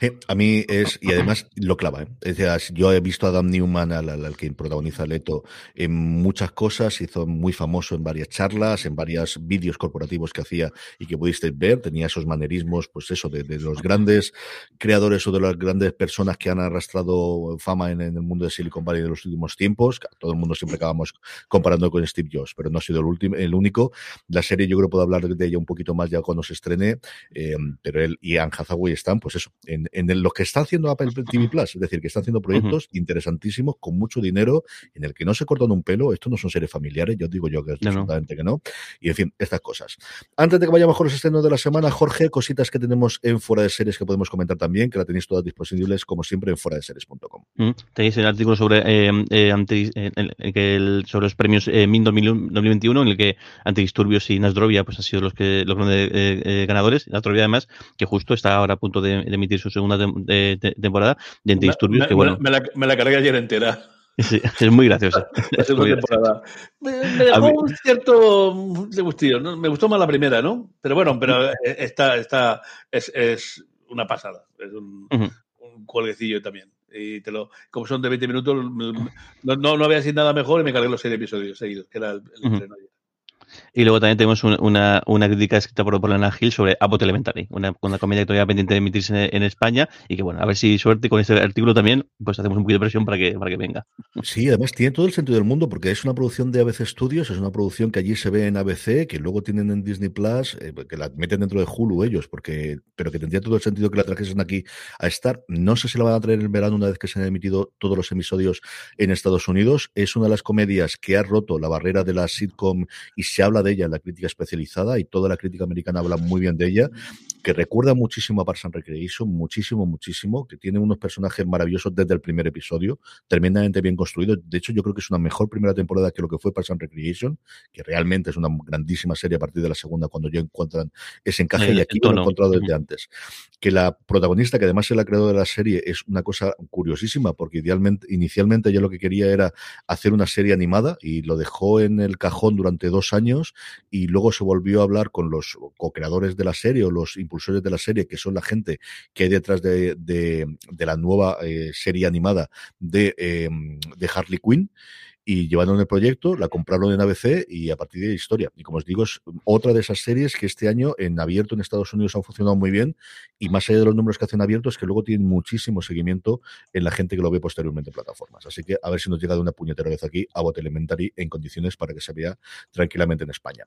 Eh, a mí es, y además lo clava, ¿eh? Es decir, yo he visto a Adam Newman, al, al- que protagoniza Leto, en muchas cosas, hizo muy famoso en varias charlas, en varios vídeos corporativos que hacía y que pudisteis ver, tenía esos manerismos, pues eso, de, de los grandes creadores o de las grandes personas que han arrastrado fama en, en el mundo de Silicon Valley de los últimos tiempos, todo el mundo siempre acabamos comparando con Steve Jobs, pero no ha sido el último, el único. La serie yo creo puedo hablar de ella un poquito más ya cuando se estrene, eh, pero él y Anne Hathaway están, pues eso, en, en el- lo que está haciendo Apple *laughs* TV Plus, es decir, que están haciendo proyectos interesantísimos con mucho dinero, en el que no se cortan un pelo, esto no son series familiares, yo digo yo que es No, no. absolutamente que no, y en fin, estas cosas. Antes de que vayamos con los estrenos de la semana, Jorge, cositas que tenemos en fuera de series que podemos comentar también, que la tenéis todas disponibles como siempre en fuera de series.com. Mm, Tenéis el artículo sobre eh, eh, eh, el- sobre los premios MIN 2000 2021, en el que Antidisturbios y Nasdrovia pues, han sido los que los grandes ganadores. Nasdrovia, además, que justo está ahora a punto de, de emitir su segunda tem- de- temporada de Antidisturbios, me, que bueno, me la, me la cargué ayer entera. *laughs* es, es muy graciosa. *laughs* La segunda temporada. Me, me dejó un cierto gustillo. ¿no? Me gustó más la primera, ¿no? Pero bueno, pero eh, esta, esta es, es una pasada. Es un, Ujú. un cuelguecillo también. Y te lo, como son de 20 minutos, me- no, no, no había sido nada mejor y me cargué los seis episodios seguidos, que era el, el estreno ayer. Y luego también tenemos un- una, una crítica escrita por, por Lana Hill sobre Abbott Elementary, una, una comedia que todavía pendiente de emitirse en, España y que bueno, a ver si suerte con este artículo también, pues hacemos un poquito de presión para que, para que venga. Sí, además tiene todo el sentido del mundo porque es una producción de ABC Studios, es una producción que allí se ve en ABC, que luego tienen en Disney Plus, eh, que la meten dentro de Hulu ellos, porque pero que tendría todo el sentido que la trajesen aquí a estar. No sé si la van a traer en verano una vez que se han emitido todos los episodios en Estados Unidos. Es una de las comedias que ha roto la barrera de la sitcom y se habla de ella en la crítica especializada y toda la crítica americana habla muy bien de ella, que recuerda muchísimo a Parks and Recreation, muchísimo, muchísimo, que tiene unos personajes maravillosos desde el primer episodio, tremendamente bien construidos. De hecho, yo creo que es una mejor primera temporada que lo que fue Parks and Recreation, que realmente es una grandísima serie a partir de la segunda cuando ya encuentran ese encaje y aquí lo he encontrado desde antes. Que la protagonista, que además es la creadora de la serie, es una cosa curiosísima, porque idealmente, inicialmente ella lo que quería era hacer una serie animada y lo dejó en el cajón durante dos años y luego se volvió a hablar con los co-creadores de la serie o los impulsores de la serie, que son la gente que hay detrás de, de- la nueva eh, serie animada de, eh, de Harley Quinn y llevaron el proyecto, la compraron en ABC y a partir de historia. Y como os digo, es otra de esas series que este año en abierto en Estados Unidos han funcionado muy bien y más allá de los números que hacen abiertos, que luego tienen muchísimo seguimiento en la gente que lo ve posteriormente en plataformas. Así que a ver si nos llega de una puñetera vez aquí a Bot Elementary en condiciones para que se vea tranquilamente en España.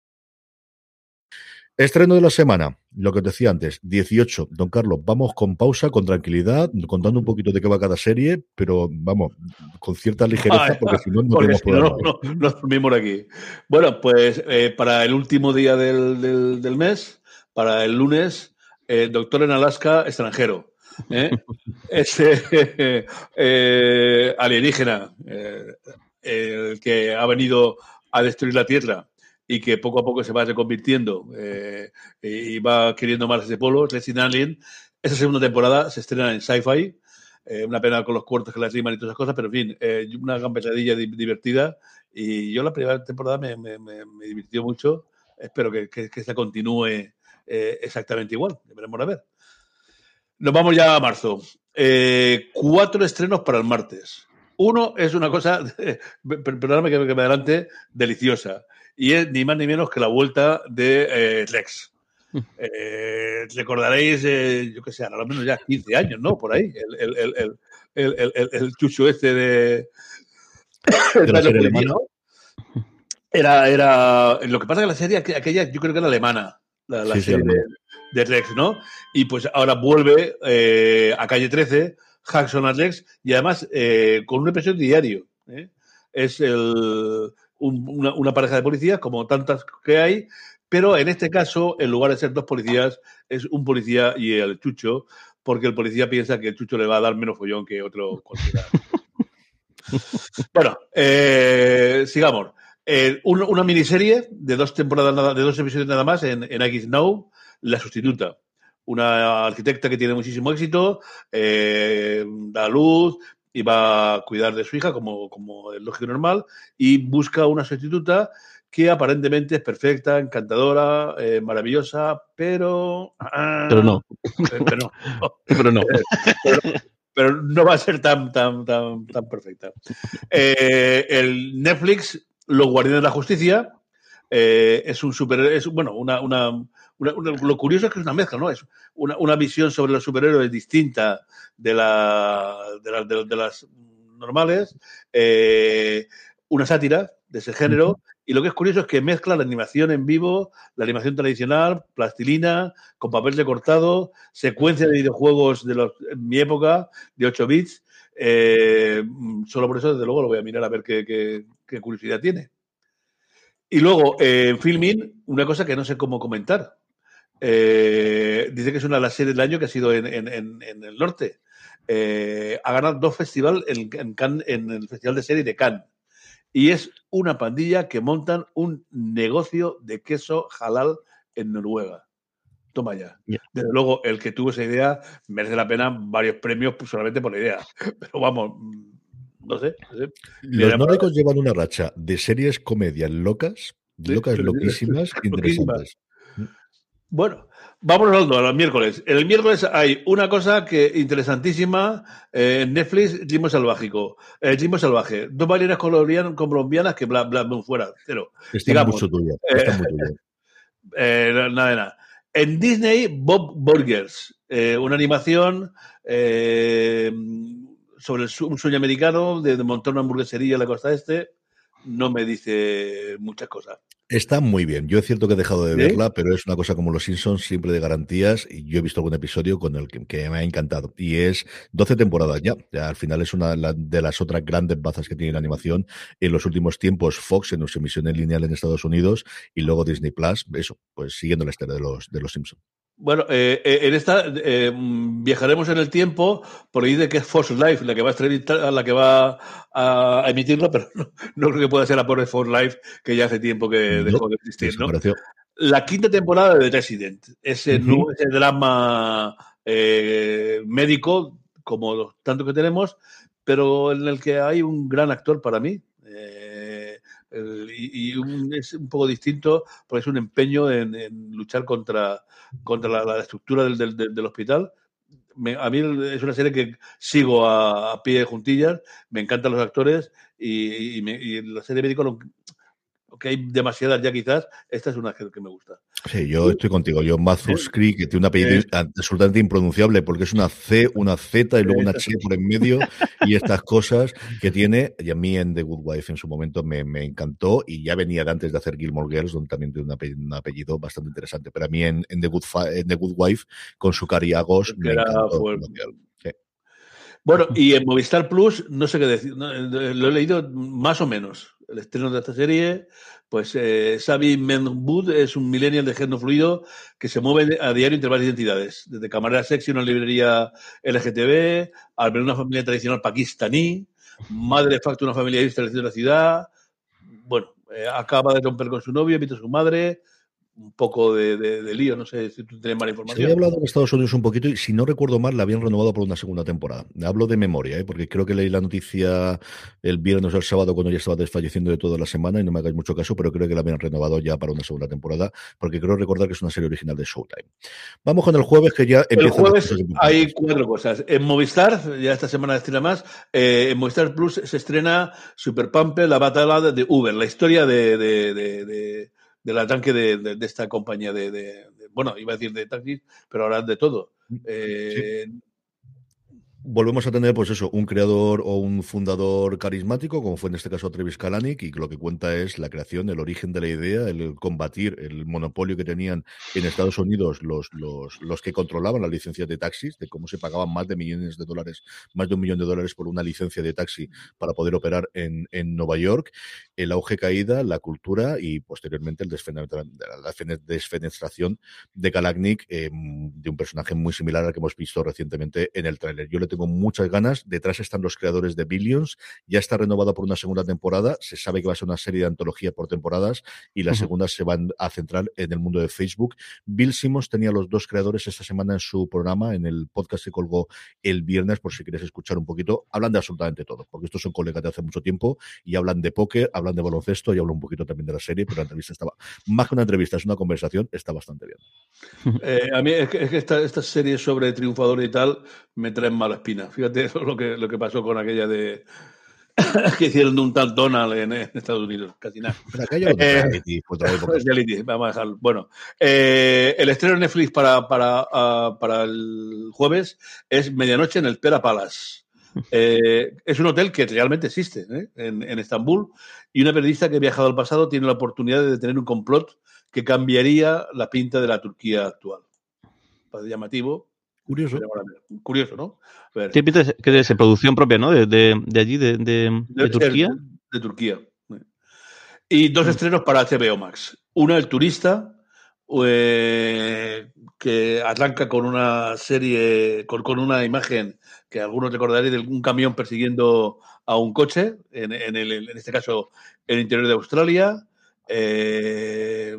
Estreno de la semana, lo que te decía antes, 18. Don Carlos, vamos con pausa, con tranquilidad, contando un poquito de qué va cada serie, pero vamos, con cierta ligereza, Ay, porque si no, no tenemos si no, dormimos aquí. Bueno, pues eh, para el último día del, del- del mes, para el lunes, eh, Doctor en Alaska, extranjero. ¿eh? *laughs* Ese eh, alienígena, el que ha venido a destruir la Tierra y que poco a poco se va reconvirtiendo eh, y va queriendo más ese polo, Resident Alien. Esa segunda temporada se estrena en Sci-Fi. Eh, una pena con los cortos que las riman y todas esas cosas, pero en fin, eh, una gambesadilla di- divertida. Y yo la primera temporada me, me- me- me divirtió mucho. Espero que, que, que esta continúe eh, exactamente igual. Veremos a ver. Nos vamos ya a marzo. Eh, cuatro estrenos para el martes. Uno es una cosa, *laughs* per- perdóname que me adelante, deliciosa. Y es ni más ni menos que la vuelta de eh, Rex. Eh, recordaréis, eh, yo que sé, a lo menos ya 15 años, ¿no? Por ahí. El, el, el, el, chucho este de. Era, era. Lo que pasa es que la serie aqu- aquella, yo creo que era alemana. La, la Sí, sí, serie de, de Rex, ¿no? Y pues ahora vuelve eh, a calle 13, Jackson a Rex, y además eh, con un episodio diario. Es el, un- una, una pareja de policías, como tantas que hay, pero en este caso, en lugar de ser dos policías, es un policía y el chucho, porque el policía piensa que el chucho le va a dar menos follón que otro cualquiera. *laughs* bueno, eh, sigamos. Eh, un- una miniserie de dos temporadas, nada, de dos episodios nada más en, en X Now, La Sustituta. Una arquitecta que tiene muchísimo éxito, eh, da luz y va a cuidar de su hija como, como es lógico y normal, y busca una sustituta que aparentemente es perfecta, encantadora, eh, maravillosa, pero... ah, Pero no. pero no. *laughs* Pero no. pero, pero no va a ser tan, tan, tan, tan perfecta. Eh, el Netflix, Los Guardianes de la Justicia, eh, es un super, es bueno, una, una, una- una- lo curioso es que es una mezcla, ¿no? Es una, una visión sobre los superhéroes distinta de, la, de, la- de- de las normales, eh, una sátira de ese género. Y lo que es curioso es que mezcla la animación en vivo, la animación tradicional, plastilina, con papel recortado, secuencia de videojuegos de los, en mi época, de 8 bits. Eh, solo por eso, desde luego, lo voy a mirar a ver qué, qué- qué curiosidad tiene. Y luego, eh, en Filming, una cosa que no sé cómo comentar. Eh, dice que es una de las series del año que ha sido en, en- en- en el norte. Eh, ha ganado dos festivales en, el Festival de Serie de Cannes. Y es una pandilla que montan un negocio de queso halal en Noruega. Toma ya. Desde luego, el que tuvo esa idea merece la pena varios premios solamente por la idea. Pero vamos, mm, no sé. no sé. Los nórdicos llevan una racha de series comedias locas, locas, sí, loquísimas, *laughs* loquísimas. interesantes. Bueno, vámonos Aldo, a los miércoles. El miércoles hay una cosa que interesantísima eh, en Netflix, Ritmo Salvágico. El Ritmo Salvaje. Dos bailarinas colombianas, colombianas que bla, bla, bla, fuera, cero. Está Digamos, mucho tuya. eh, Está muy tuya. *laughs* eh, nada de nada. En Disney, Bob Burgers. eh, una animación eh, sobre el un sueño americano de, de montar una hamburguesería en la costa este. No me dice muchas cosas. Está muy bien. Yo es cierto que he dejado de ¿Sí? verla, pero es una cosa como los Simpsons, siempre de garantías. Y yo he visto algún episodio con el que, que me ha encantado. Y es 12 temporadas ya. Ya al final es una la- de las otras grandes bazas que tiene la animación. En los últimos tiempos, Fox en su emisión en lineal en Estados Unidos y luego Disney Plus. Eso, pues siguiendo la historia de los, de los Simpsons. Bueno, eh, eh, en esta eh, viajaremos en el tiempo por ahí de que es Fox Life la que va a entrevistar, la que va a, emitirlo, pero no, no creo que pueda ser la pobre Fox Life que ya hace tiempo que dejó de existir, ¿no? La quinta temporada de The Resident, ese, Ujú. nu- ese drama eh, médico, como los tantos que tenemos, pero en el que hay un gran actor para mí. El- y y un- es un poco distinto porque es un empeño en, en luchar contra, contra la, la estructura del, del- del- hospital. Me- a mí es una serie que sigo a, a pie juntillas, me encantan los actores y, y me- y la serie médico, aunque hay demasiadas ya quizás, esta es una que, que me gusta. Sí, yo estoy contigo. Yo, Matthews Creek, que tiene un apellido absolutamente impronunciable porque es una C, una Z y luego una H por en medio y estas cosas que tiene. Y a mí en The Good Wife en su momento me, me encantó y ya venía de antes de hacer Gilmore Girls, donde también tiene un apellido, un apellido bastante interesante. Pero a mí en, en The, Good Fa- en The Good Wife, con su Cariagos, me encantó. Sí. Bueno, y en Movistar Plus, no sé qué decir, lo he leído más o menos. El estreno de esta serie, pues eh, Xavi Menbud es un millennial de género fluido que se mueve a diario entre varias identidades, desde camarera sexy en una librería LGTB, al ver una familia tradicional pakistaní, madre de facto de una familia establecida en la ciudad, bueno, eh, acaba de romper con su novio, invita a su madre, un poco de, de- de lío, no sé si tú tienes mala Se información. había hablado en Estados Unidos un poquito y si no recuerdo mal la habían renovado por una segunda temporada. Hablo de memoria, ¿eh? porque creo que leí la noticia el viernes o el sábado cuando ya estaba desfalleciendo de toda la semana y no me hagáis mucho caso, pero creo que la habían renovado ya para una segunda temporada porque creo recordar que es una serie original de Showtime. Vamos con el jueves que ya El jueves hay cuatro cosas. En Movistar, ya esta semana estrena más, eh, en Movistar Plus se estrena Super Pumper, la batalla de Uber, la historia de- del arranque de, de- de esta compañía de, de- de- bueno, iba a decir de taxis, pero ahora de todo. Eh, volvemos a tener, pues eso, un creador o un fundador carismático, como fue en este caso Travis Kalanick, y lo que cuenta es la creación, el origen de la idea, el combatir el monopolio que tenían en Estados Unidos los, los, los que controlaban las licencias de taxis, de cómo se pagaban más de millones de dólares, más de un millón de dólares por una licencia de taxi para poder operar en, en Nueva York, el auge caída, la cultura y posteriormente el la fene- desfenestración de Kalanick, eh, de un personaje muy similar al que hemos visto recientemente en el tráiler. Yo le tengo muchas ganas. Detrás están los creadores de Billions. Ya está renovada por una segunda temporada. Se sabe que va a ser una serie de antología por temporadas y las segundas se van a centrar en el mundo de Facebook. Bill Simmons tenía los dos creadores esta semana en su programa, en el podcast que colgó el viernes, por si quieres escuchar un poquito. Hablan de absolutamente todo, porque estos son colegas de hace mucho tiempo y hablan de póker, hablan de baloncesto y hablan un poquito también de la serie, pero la entrevista estaba, más que una entrevista, es una conversación, está bastante bien. eh, a mí es que, es que esta- estas series sobre triunfadores y tal me traen mala espina. Fíjate lo que, lo que pasó con aquella de *coughs* que hicieron de un tal Donald en, en Estados Unidos, casi nada. Pero aquello Eh, reality fue otra época. Es *laughs* reality, vamos a dejarlo. Bueno, eh, el estreno de Netflix para, para, ah, para el jueves es Medianoche en el Pera Palace. Eh, es un hotel que realmente existe en, en Estambul y una periodista que ha viajado al pasado tiene la oportunidad de detener un complot que cambiaría la pinta de la Turquía actual. Parece llamativo. Curioso. pero Curioso, ¿no? A ver, que es de producción propia, ¿no? De, de, de allí, de, de, Turquía. De, de Turquía. Y dos estrenos para HBO Max. Uno, El Turista, eh, que arranca con una serie, con, con una imagen que algunos recordaréis de un camión persiguiendo a un coche, en, en el- en este caso en el interior de Australia. Eh,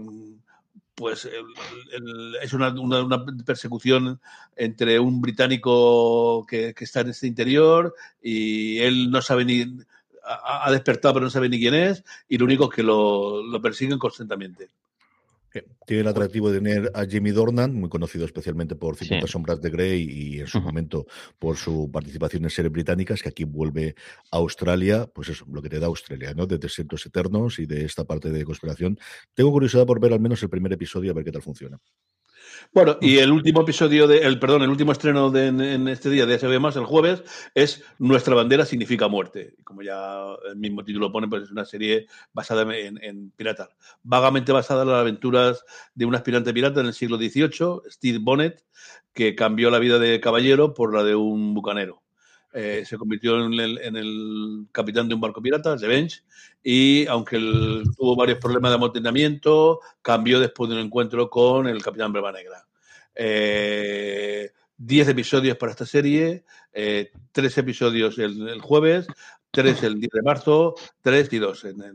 pues el- es una, una- una persecución entre un británico que, que está en este interior y él no sabe ni ha, ha despertado pero no sabe ni quién es y lo único es que lo, lo persiguen constantemente. Tiene el atractivo de tener a Jimmy Dornan, muy conocido especialmente por 50 Sí. sombras de Grey y en su momento por su participación en series británicas, que aquí vuelve a Australia, pues eso, lo que te da Australia, ¿no? De desiertos eternos y de esta parte de conspiración. Tengo curiosidad por ver al menos el primer episodio a ver qué tal funciona. Bueno, y el último episodio de, el perdón, el último estreno de, en, en este día de SB más el jueves es Nuestra bandera significa muerte. Como ya el mismo título pone, pues es una serie basada en, en piratas, vagamente basada en las aventuras de un aspirante pirata en el siglo XVIII, Steve Bonnet, que cambió la vida de caballero por la de un bucanero. Eh, se convirtió en el, capitán de un barco pirata, The Bench, y aunque tuvo varios problemas de amotinamiento, cambió después de un encuentro con el capitán Breva Negra. Eh, diez episodios para esta serie, eh, tres episodios el, el, jueves, tres el 10 de marzo, tres y dos en el.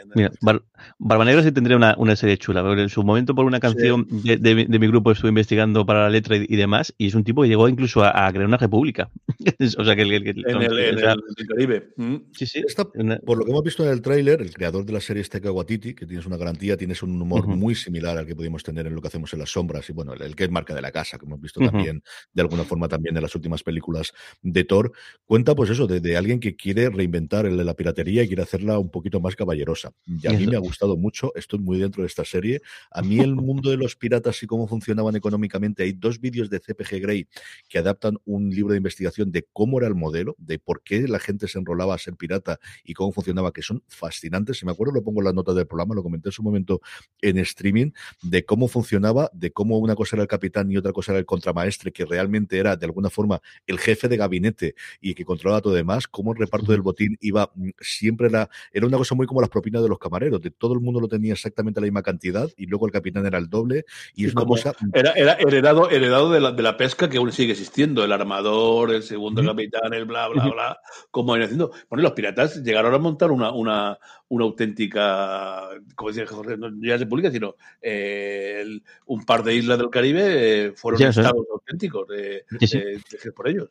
En el... Mira, Bar Barba Negra sí tendría una, una, serie chula, pero en su momento por una canción sí. de, de, de, mi grupo estuve investigando para la letra y, y, demás, y es un tipo que llegó incluso a, a crear una república. *laughs* o sea que el, el, en, el, en el, Caribe. Mm. Sí, sí. Esta, por lo que hemos visto en el tráiler, el creador de la serie es Taika Waititi, que tienes una garantía, tienes un humor uh -huh. muy similar al que podemos tener en lo que hacemos en las sombras, y bueno, el, el que es marca de la casa, que hemos visto uh -huh. también, de alguna forma también en las últimas películas de Thor, cuenta pues eso, de, de alguien que quiere reinventar el, la piratería y quiere hacerla un poquito más caballerosa. Y a mí me ha gustado mucho, estoy muy dentro de esta serie. A mí el *laughs* mundo de los piratas y cómo funcionaban económicamente, hay dos vídeos de CPG Grey que adaptan un libro de investigación de cómo era el modelo, de por qué la gente se enrolaba a ser pirata y cómo funcionaba, que son fascinantes. Si me acuerdo, lo pongo en las notas del programa, lo comenté en su momento en streaming, de cómo funcionaba, de cómo una cosa era el capitán y otra cosa era el contramaestre, que realmente era de alguna forma el jefe de gabinete y que controlaba todo demás, cómo el reparto del botín iba mm, siempre la, era una cosa muy como las propinas de los camareros, de todo el mundo lo tenía exactamente la misma cantidad y luego el capitán era el doble y es una cosa... Era, era, heredado, heredado de la, de la pesca que aún sigue existiendo, el armador, el segundo ¿Mm? capitán, el bla, bla, bla, como viene haciendo. Bueno, los piratas llegaron a montar una, una, una auténtica, como decía Jorge, no ya se publica, sino eh, el, un par de islas del Caribe eh, fueron ya, estados auténticos de, sí, sí. de, de, por ellos.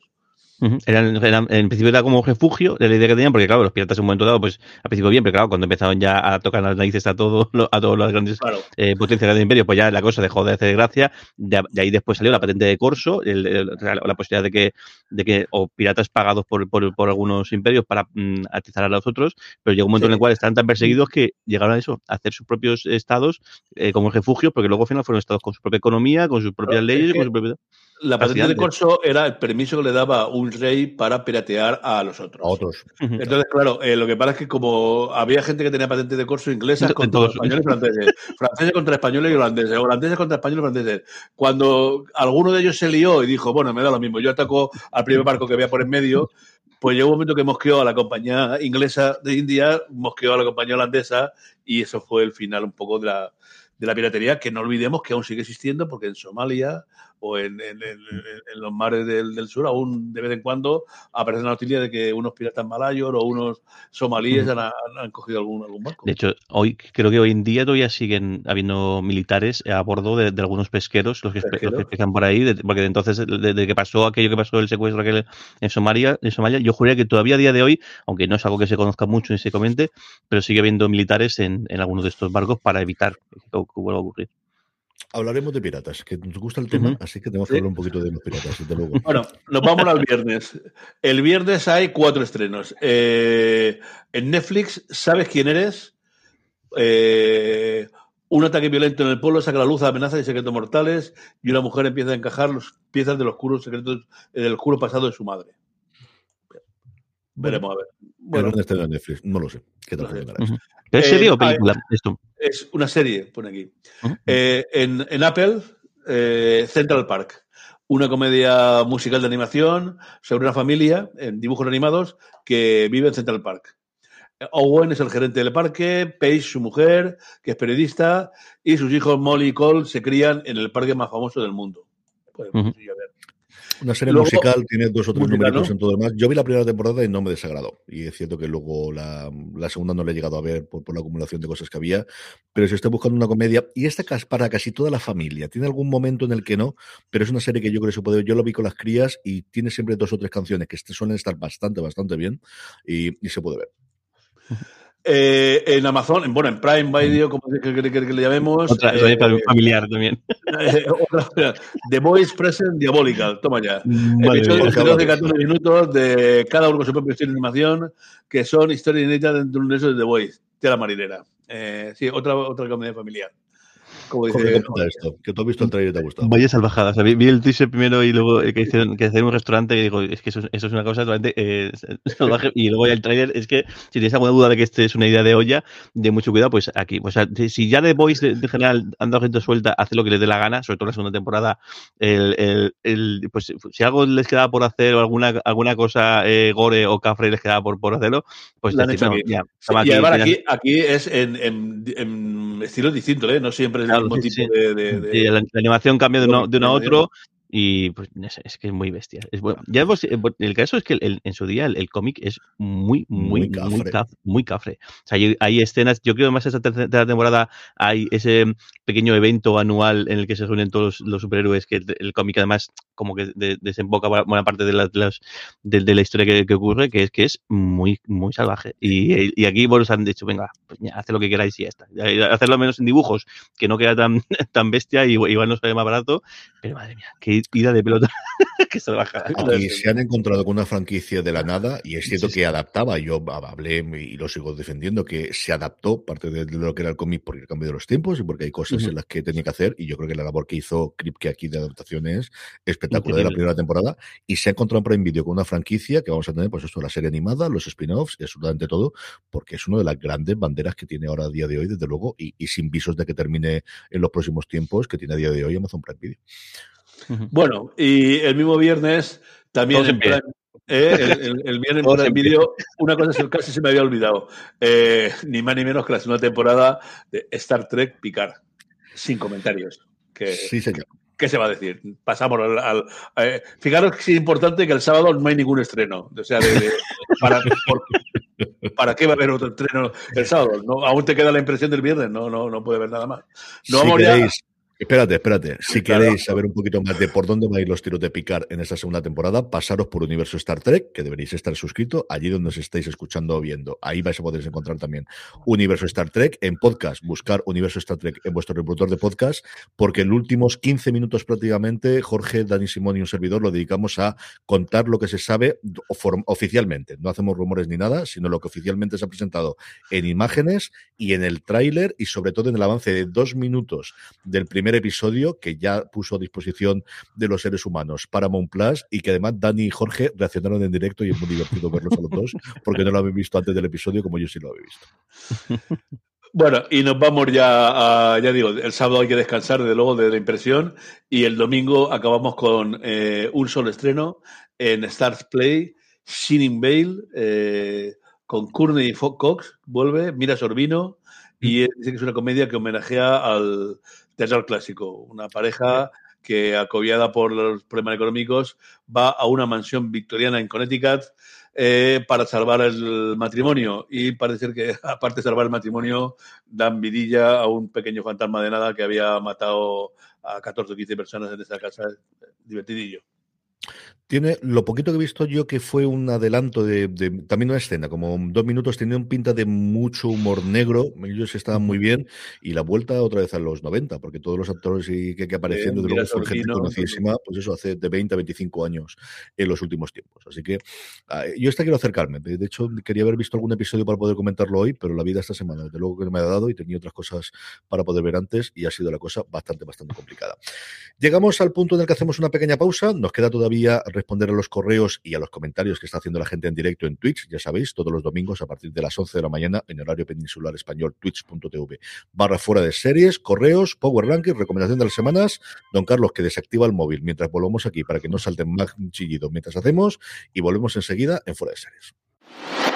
Uh -huh. eran, eran, en principio era como refugio de la idea que tenían, porque claro, los piratas en un momento dado, pues al principio bien, pero claro, cuando empezaron ya a tocar las narices a todos a todas las grandes claro. eh, potencias del imperio, pues ya la cosa dejó de hacer gracia. De, de ahí después salió la patente de corso, el, el, la posibilidad de que, de que, o piratas pagados por, por, por algunos imperios para mm, atizar a los otros, pero llegó un momento sí. en el cual estaban tan perseguidos que llegaron a eso, a hacer sus propios estados eh, como refugios, porque luego al final fueron estados con su propia economía, con sus propias leyes, es con su propia la patente de corso era el permiso que le daba un rey para piratear a los otros. A otros. Entonces, claro, eh, lo que pasa es que como había gente que tenía patente de corso inglesas contra los españoles y franceses, franceses contra españoles y holandeses, holandeses contra españoles y franceses, cuando alguno de ellos se lió y dijo, bueno, me da lo mismo, yo ataco al primer barco que había por en medio, pues llegó un momento que mosqueó a la compañía inglesa de India, mosqueó a la compañía holandesa y eso fue el final un poco de la, de la piratería, que no olvidemos que aún sigue existiendo, porque en Somalia o en, en, en, en los mares del, del, sur aún de vez en cuando aparece la noticia de que unos piratas malayos o unos somalíes han, han, cogido algún, algún, barco. De hecho, hoy creo que hoy en día todavía siguen habiendo militares a bordo de, de algunos pesqueros, los que, los que pescan por ahí, de, porque entonces, desde de que pasó aquello que pasó el secuestro aquel en Somalia, en Somalia, yo juraría que todavía a día de hoy, aunque no es algo que se conozca mucho ni se comente, pero sigue habiendo militares en, en algunos de estos barcos para evitar que, que vuelva a ocurrir. Hablaremos de piratas, que nos gusta el tema, uh -huh. así que tenemos que hablar un poquito de los piratas, desde luego. *laughs* Bueno, nos vamos al viernes. El viernes hay cuatro estrenos. Eh, en Netflix, ¿sabes quién eres? Eh, un ataque violento en el pueblo saca la luz a amenazas y secretos mortales y una mujer empieza a encajar las piezas del oscuro secretos del oscuro pasado de su madre. Veremos a ver. Bueno, ¿Dónde está en Netflix? No lo sé. ¿Qué tal no sé. -huh. ¿Es serie eh, o película? Esto? Es una serie, pone aquí. Uh -huh. eh, en, en, Apple, eh, Central Park. Una comedia musical de animación sobre una familia en dibujos animados que vive en Central Park. Owen es el gerente del parque, Paige su mujer, que es periodista, y sus hijos Molly y Cole se crían en el parque más famoso del mundo. Pues, uh -huh. Una serie luego, musical, tiene dos o tres numeritos ¿no? en todo demás. Yo vi la primera temporada y no me desagradó. Y es cierto que luego la, la segunda no la he llegado a ver por, por, la acumulación de cosas que había. Pero si estoy buscando una comedia, y esta para casi toda la familia, tiene algún momento en el que no, pero es una serie que yo creo que se puede. Yo lo vi con las crías y tiene siempre dos o tres canciones que suelen estar bastante, bastante bien y, y se puede ver. *laughs* Eh, en Amazon, bueno, en Prime Video, como que, que, que, que le llamemos. Otra, eh, familiar también. Eh, *laughs* otra, The Voice Present Diabolical, toma ya. Vale, Episodios de 14 minutos de cada uno con su propio estilo de animación, que son historias inéditas dentro del universo de The Voice, de la marinera. Eh, sí, otra, otra comedia familiar. Como dice, esto, que tú has visto el trailer y te ha gustado. Vaya salvajada. O sea, vi, vi el teaser primero y luego eh, que hicieron que hacían un restaurante y digo, es que eso, es- eso es una cosa totalmente eh, *laughs* salvaje. Y luego ya el trailer es que si tienes alguna duda de que este es una idea de olla, de mucho cuidado, pues aquí. O sea, si- si ya The Voice de, de general anda gente suelta, hace lo que les dé la gana, sobre todo en la segunda temporada, el, el, el- pues si algo les quedaba por hacer o alguna, alguna cosa eh, gore o cafre les quedaba por, por hacerlo, pues Lo han hecho no, aquí. ya, Sí, toma y además aquí, aquí es en, en, en estilos distintos, ¿eh? No siempre es Claro, mismo sí, tipo sí. de, de- de- Sí, la, la animación cambia de uno, de uno a otro y pues sé, es que es muy bestia. Es bueno. Ya hemos- eh, el caso es que el- en su día el, el cómic es muy, muy, Muy muy, cafre. caf- muy cafre. O sea, hay, hay escenas, yo creo que más esta tercera temporada hay ese pequeño evento anual en el que se reúnen todos los, los superhéroes, que el, el cómic además como que de- desemboca buena- parte de la, de de, la historia que, que ocurre, que es que es muy, muy salvaje. Y, y aquí se han dicho, venga, pues ya, haced lo que queráis y ya está. Hacerlo menos en dibujos, que no queda tan, *laughs* tan bestia y igual no sale más barato, pero madre mía, qué ida de pelota *laughs* que salvaje. Y se han encontrado con una franquicia de la nada, y es cierto que adaptaba, yo hablé y lo sigo defendiendo, que se adaptó parte de lo que era el cómic por el cambio de los tiempos y porque hay cosas en las que tenía que hacer, y yo creo que la labor que hizo Kripke aquí de adaptación es espectacular de la primera temporada, y se ha encontrado en Prime Video con una franquicia que vamos a tener, pues esto, la serie animada, los spin-offs, y absolutamente todo, porque es una de las grandes banderas que tiene ahora a día de hoy, desde luego, y, y sin visos de que termine en los próximos tiempos, que tiene a día de hoy Amazon Prime Video. Bueno, y el mismo viernes también en. Prime- eh, el, el- el viernes en *laughs* Prime. Video, una cosa que casi se me había olvidado, eh, ni más ni menos que la segunda temporada de Star Trek Picard, sin comentarios. Que, Sí, señor. ¿Qué se va a decir? Pasamos al... al- eh, fijaros que es importante que el sábado no hay ningún estreno. O sea, de- de- para, por- ¿para qué va a haber otro estreno el sábado? No, aún te queda la impresión del viernes, no, no, no puede haber nada más. No si vamos ya- espérate, espérate. Si Claro. queréis saber un poquito más de por dónde van a ir los tiros de picar en esta segunda temporada, pasaros por Universo Star Trek, que deberéis estar suscrito allí donde os estéis escuchando o viendo. Ahí vais a poder encontrar también Universo Star Trek en podcast. Buscar Universo Star Trek en vuestro reproductor de podcast, porque en los últimos 15 minutos prácticamente, Jorge, Dani Simón y un servidor lo dedicamos a contar lo que se sabe oficialmente. No hacemos rumores ni nada, sino lo que oficialmente se ha presentado en imágenes y en el tráiler y sobre todo en el avance de dos minutos del primer episodio que ya puso a disposición de los seres humanos Paramount Plus y que además Dani y Jorge reaccionaron en directo y es muy divertido verlos a los dos *laughs* porque no lo habéis visto antes del episodio como yo sí lo había visto. *laughs* Bueno, y nos vamos ya a, ya digo, el sábado hay que descansar, desde luego, de la impresión, y el domingo acabamos con eh, un solo estreno en Stars Play, Shining Vale, eh, con Courtney Fo- Cox, vuelve, Mira Sorbino, y es- dice que es una comedia que homenajea al teatro clásico, una pareja que, acobiada por los problemas económicos, va a una mansión victoriana en Connecticut eh, para salvar el matrimonio. Y parece que, *laughs* aparte de salvar el matrimonio, dan vidilla a un pequeño fantasma de nada que había matado a 14 o 15 personas en esa casa. Divertidillo. Tiene lo poquito que he visto yo que fue un adelanto de, de- también una escena, como dos minutos, tenía un pinta de mucho humor negro, ellos estaban muy bien, y la vuelta otra vez a los 90, porque todos los actores y que, que aparecían, desde luego, son gente conocidísima, pues eso, hace de 20 a 25 años en los últimos tiempos. Así que ah, yo esta quiero acercarme. De de hecho, quería haber visto algún episodio para poder comentarlo hoy, pero la vida esta semana, desde luego que no me ha dado y tenía otras cosas para poder ver antes y ha sido la cosa bastante, bastante complicada. Llegamos al punto en el que hacemos una pequeña pausa. Nos queda todavía responder a los correos y a los comentarios que está haciendo la gente en directo en Twitch. Ya sabéis, todos los domingos a partir de las 11 de la mañana en horario peninsular español, twitch.tv. Barra fuera de series, correos, power ranking, recomendación de las semanas. Don Carlos, que desactiva el móvil mientras volvamos aquí para que no salten más chillidos mientras hacemos y volvemos enseguida en fuera de series.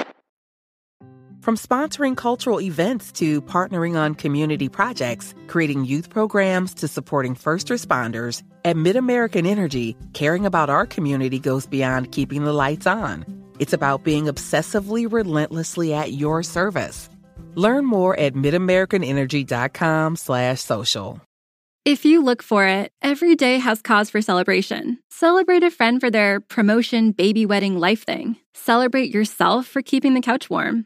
From sponsoring cultural events to partnering on community projects, creating youth programs to supporting first responders, at MidAmerican Energy, caring about our community goes beyond keeping the lights on. It's about being obsessively relentlessly at your service. Learn more at midamericanenergy.com slash social. If you look for it, every day has cause for celebration. Celebrate a friend for their promotion, baby wedding, life thing. Celebrate yourself for keeping the couch warm.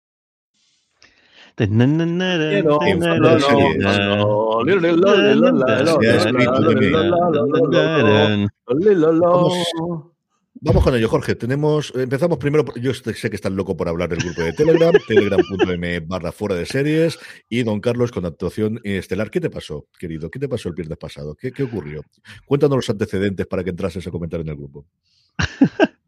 Vamos con ello, Jorge. Tenemos, empezamos primero. Yo sé que estás loco por hablar del grupo de Telegram, *laughs* telegram.m barra fuera de series. Y don Carlos con actuación estelar. ¿Qué te pasó, querido? ¿Qué te pasó el viernes pasado? ¿Qué, qué ocurrió? Cuéntanos los antecedentes para que entrases a comentar en el grupo. *laughs*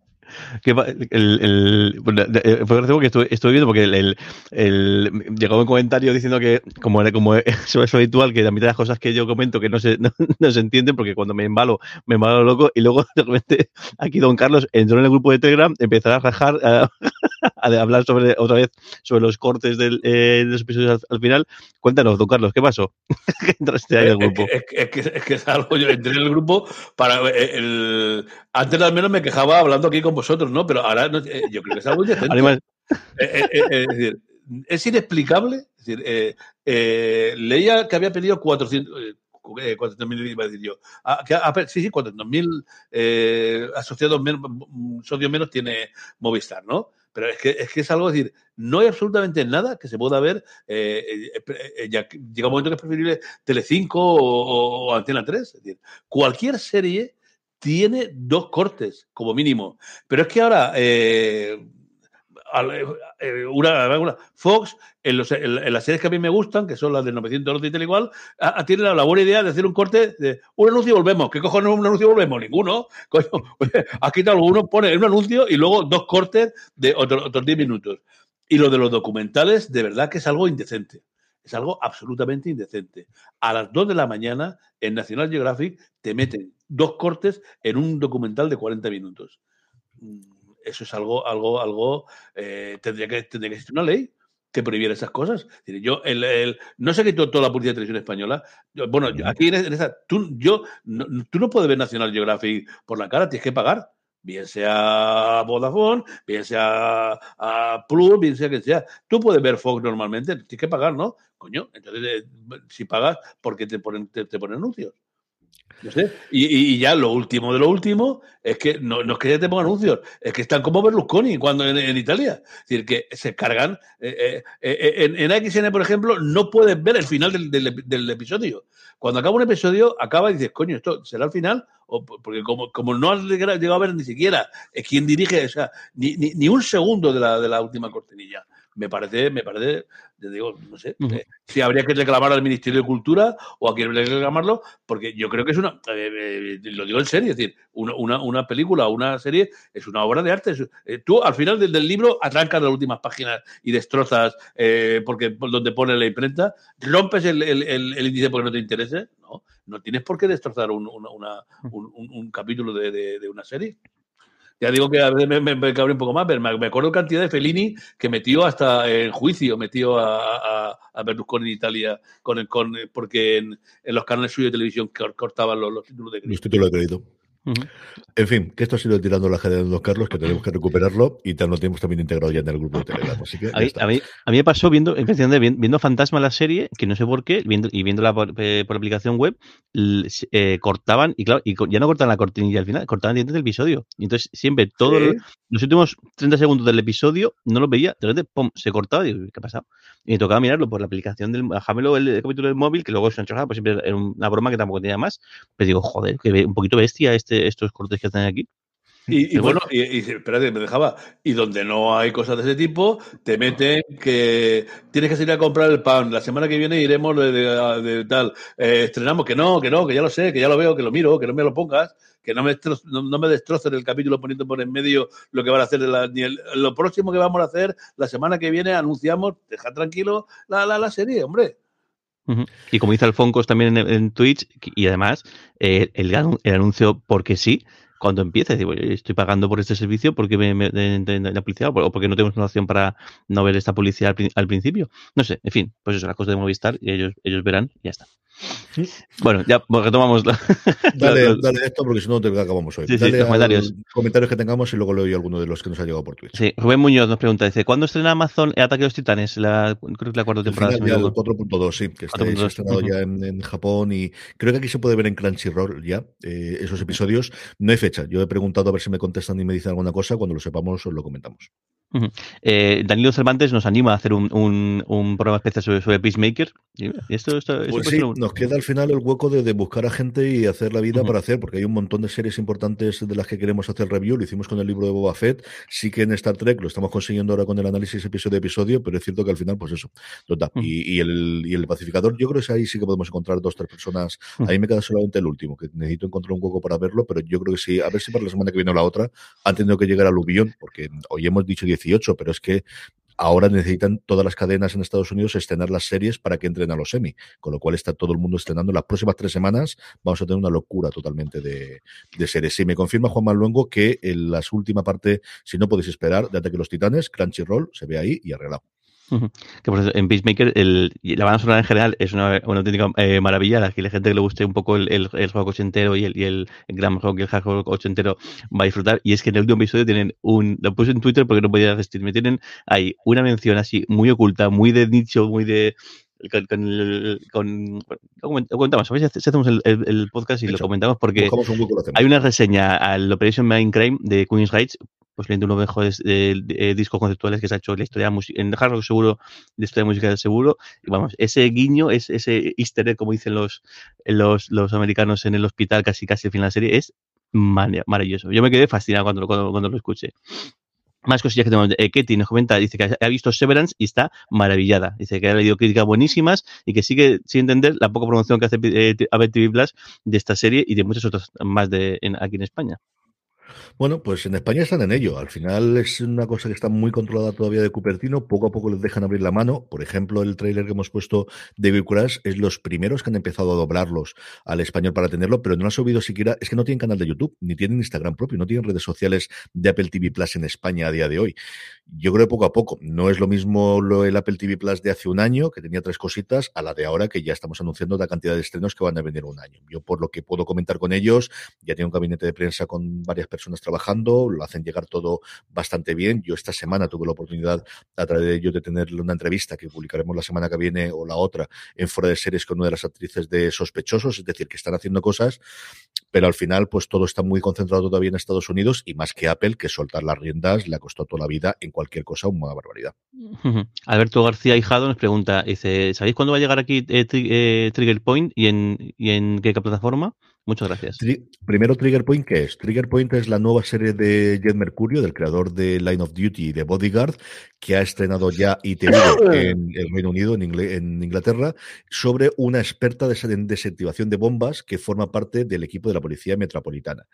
que el, el, gracioso que estuve, estuve, viendo porque el, llegó un comentario diciendo que como, como eso *laughs* es habitual que la mitad de las cosas que yo comento que no se, *laughs* no, no, se entienden porque cuando me embalo me embalo loco y luego *laughs* de repente aquí don Carlos entró en el grupo de Telegram empezó a rajar a, a hablar sobre otra vez sobre los cortes del, eh, de los episodios al, al, final cuéntanos don Carlos ¿qué pasó? que entraste ahí el grupo es, es, que, es que es algo yo entré en el grupo para el, antes al menos me quejaba hablando aquí con vosotros, ¿no? Pero ahora no, eh, yo creo que es algo indecente. Además, eh, eh, es decir, es inexplicable. Es decir, leía que había pedido 400. 400.000 iba a decir yo. Ah, que, ah, sí, sí, 400.000 eh, asociados menos, socios menos tiene Movistar, ¿no? Pero es que, es que es algo, es decir, no hay absolutamente nada que se pueda ver. Eh, eh, ya llega un momento que es preferible Telecinco o, o, o Antena 3. Es decir, cualquier serie tiene dos cortes, como mínimo. Pero es que ahora, eh, una, una, Fox, en, las series que a mí me gustan, que son las de 912 y tal igual, tiene la, buena idea de hacer un corte de un anuncio y volvemos. ¿Qué cojones un anuncio y volvemos? Ninguno. *laughs* Coño, ha quitado alguno, pone un anuncio y luego dos cortes de otros otro 10 minutos. Y lo de los documentales, de verdad que es algo indecente. Es algo absolutamente indecente. A las 2 de la mañana, en National Geographic, te meten dos cortes en un documental de 40 minutos. Eso es algo, algo, algo, eh, tendría, que, tendría que existir una ley que prohibiera esas cosas. Yo, el, el, no sé qué toda la publicidad de televisión española. Bueno, yo, aquí en, esa, tú, yo, no, tú no puedes ver National Geographic por la cara, tienes que pagar. Bien sea Vodafone, bien sea a Plus, bien sea que sea. Tú puedes ver Fox normalmente, tienes que pagar, ¿no? Coño, entonces, eh, si pagas, ¿por qué te ponen, te, te ponen anuncios? Y, y, ya lo último de lo último es que no, no es que ya te pongan anuncios, es que están como Berlusconi cuando en, Italia. Es decir, que se cargan. Eh, eh, eh, en, en, XN, por ejemplo, no puedes ver el final del, del, del, episodio. Cuando acaba un episodio, acaba y dices, coño, ¿esto será el final? O, porque como, como no has llegado a ver ni siquiera quién dirige, o sea, ni, ni, ni un segundo de la, de la última cortinilla me parece, me parece, te digo, no sé, uh -huh. eh, si habría que reclamar al Ministerio de Cultura o a quién habría que reclamarlo, porque yo creo que es una, eh, eh, lo digo en serio, es decir, una, una, una película o una serie es una obra de arte. Es, eh, tú al final del, del, libro atrancas las últimas páginas y destrozas eh, porque donde pone la imprenta, rompes el, el, el, el índice porque no te interese, no, no tienes por qué destrozar un, una, una, un, un, un capítulo de, de, de una serie. Ya digo que a veces me, me, me cabré un poco más, pero me, me, acuerdo cantidad de Fellini que metió hasta en juicio, metió a, a, a Berlusconi en Italia con, con porque en, en, los canales suyos de televisión cortaban los, los títulos de crédito. Los títulos de crédito. Uh -huh. En fin, que esto ha sido tirando la de Don Carlos, que tenemos que recuperarlo y lo tenemos también integrado ya en el grupo de Telegram. Así que a, mí, a, mí, a mí, me pasó viendo, viendo, viendo Fantasma la serie, que no sé por qué, viendo, y viéndola por, eh, por aplicación web, eh, cortaban, y claro, y ya no cortaban la cortinilla al final, cortaban dentro del episodio. Y entonces siempre, todos ¿Sí? los últimos 30 segundos del episodio, no lo veía, de repente, pum, se cortaba, y digo, ¿qué ha pasado? Y me tocaba mirarlo por la aplicación del, bajámelo el, el capítulo del móvil, que luego se han pues siempre era una broma que tampoco tenía más. Pero digo, joder, que un poquito bestia este, estos cortes que están aquí. Y, y bueno, y, y, espérate, me dejaba. Y donde no hay cosas de ese tipo, te meten que tienes que salir a comprar el pan. La semana que viene iremos de, de, de tal. Eh, estrenamos que no, que no, que ya lo sé, que ya lo veo, que lo miro, que no me lo pongas, que no me, no, no me destrocen el capítulo poniendo por en medio lo que van a hacer. La, ni el, lo próximo que vamos a hacer, la semana que viene anunciamos, deja tranquilo la, la, la serie, hombre. Y como dice Alfoncos también en, Twitch, y además eh, el, anuncio porque sí, cuando empieza, digo, estoy pagando por este servicio porque me, me de, la publicidad o porque no tenemos una opción para no ver esta publicidad al, al, principio. No sé, en fin, pues eso, la cosa de Movistar y ellos, ellos verán y ya está. Bueno, ya retomamos. La, *laughs* dale, dale esto porque si no te acabamos hoy. Sí, sí, dale los comentarios. comentarios que tengamos y luego leo yo alguno de los que nos ha llegado por Twitter. Sí, Rubén Muñoz nos pregunta, dice, ¿cuándo estrena Amazon Ataque a los Titanes? La, creo que la cuarta temporada. El final, ya, el 4.2, sí, que está, se ha estrenado ya en, en, Japón y creo que aquí se puede ver en Crunchyroll ya eh, esos episodios. No hay fecha. Yo he preguntado a ver si me contestan y me dicen alguna cosa. Cuando lo sepamos os lo comentamos. Uh -huh. eh, Danilo Cervantes nos anima a hacer un, un, un programa especial sobre, sobre Peacemaker. Y esto, esto, esto pues sí. Nos queda al final el hueco de, de, buscar a gente y hacer la vida uh -huh. para hacer, porque hay un montón de series importantes de las que queremos hacer review. Lo hicimos con el libro de Boba Fett. Sí que en Star Trek lo estamos consiguiendo ahora con el análisis episodio a episodio, pero es cierto que al final, pues eso. Total. Uh -huh. y, y, el, y el pacificador, yo creo que ahí sí que podemos encontrar dos, tres personas. A mí me queda solamente el último, que necesito encontrar un hueco para verlo, pero yo creo que sí. A ver si para la semana que viene o la otra han tenido que llegar al Lubión, porque hoy hemos dicho 18, pero es que ahora necesitan todas las cadenas en Estados Unidos estrenar las series para que entren a los semi, con lo cual está todo el mundo estrenando. Las próximas tres semanas vamos a tener una locura totalmente de, de series. Sí, me confirma Juan Manuel que en la última parte, si no podéis esperar, de Ataque los Titanes, Crunchyroll se ve ahí y arreglado. Que por eso, en Peacemaker el, la banda sonora en general es una, una auténtica eh, maravilla. Aquí la gente que le guste un poco el, el, el rock ochentero y el, y el glam rock y el hard rock ochentero va a disfrutar. Y es que en el último episodio tienen un. Lo puse en Twitter porque no podía resistirme. Tienen ahí una mención así muy oculta, muy de nicho, muy de. Con, con, el, con lo comentamos, a veces hacemos el, el, el podcast y Hecho. lo comentamos porque hay una reseña al Operation Mindcrime de Queen's Rights posiblemente uno de los mejores eh, eh, discos conceptuales que se ha hecho en la historia en hard rock seguro, de historia musical seguro. Y vamos, ese guiño, es, ese easter egg, como dicen los, los, los americanos en el hospital, casi casi al final de la serie, es maravilloso. Yo me quedé fascinado cuando, cuando, cuando lo escuché. Más cosillas que tenemos. Eh, Ketty nos comenta, dice que ha visto Severance y está maravillada. Dice que ha leído críticas buenísimas y que sigue sin entender la poca promoción que hace eh, TV Plus de esta serie y de muchas otras más de aquí en España. Bueno, pues en España están en ello. Al final es una cosa que está muy controlada todavía de Cupertino. Poco a poco les dejan abrir la mano. Por ejemplo, el tráiler que hemos puesto de Big Crash es los primeros que han empezado a doblarlos al español para tenerlo, pero no han subido siquiera. Es que no tienen canal de YouTube, ni tienen Instagram propio, no tienen redes sociales de Apple TV Plus en España a día de hoy. Yo creo que poco a poco. No es lo mismo lo, el Apple TV Plus de hace un año, que tenía tres cositas, a la de ahora, que ya estamos anunciando la cantidad de estrenos que van a venir un año. Yo, por lo que puedo comentar con ellos, ya tengo un gabinete de prensa con varias personas trabajando, lo hacen llegar todo bastante bien. Yo esta semana tuve la oportunidad a través de ellos de tener una entrevista que publicaremos la semana que viene o la otra en fuera de series con una de las actrices de Sospechosos, es decir, que están haciendo cosas, pero al final pues todo está muy concentrado todavía en Estados Unidos y más que Apple, que soltar las riendas le ha costado toda la vida en cualquier cosa una barbaridad. Alberto García Hijado nos pregunta, dice, ¿sabéis cuándo va a llegar aquí eh, eh, Trigger Point y en qué plataforma? Muchas gracias. Tri primero, Trigger Point, ¿qué es? Trigger Point es la nueva serie de Jet Mercurio, del creador de Line of Duty y de Bodyguard, que ha estrenado ya *coughs* ITV en el Reino Unido, en, Ingl en, Inglaterra, sobre una experta de desactivación de bombas que forma parte del equipo de la Policía Metropolitana.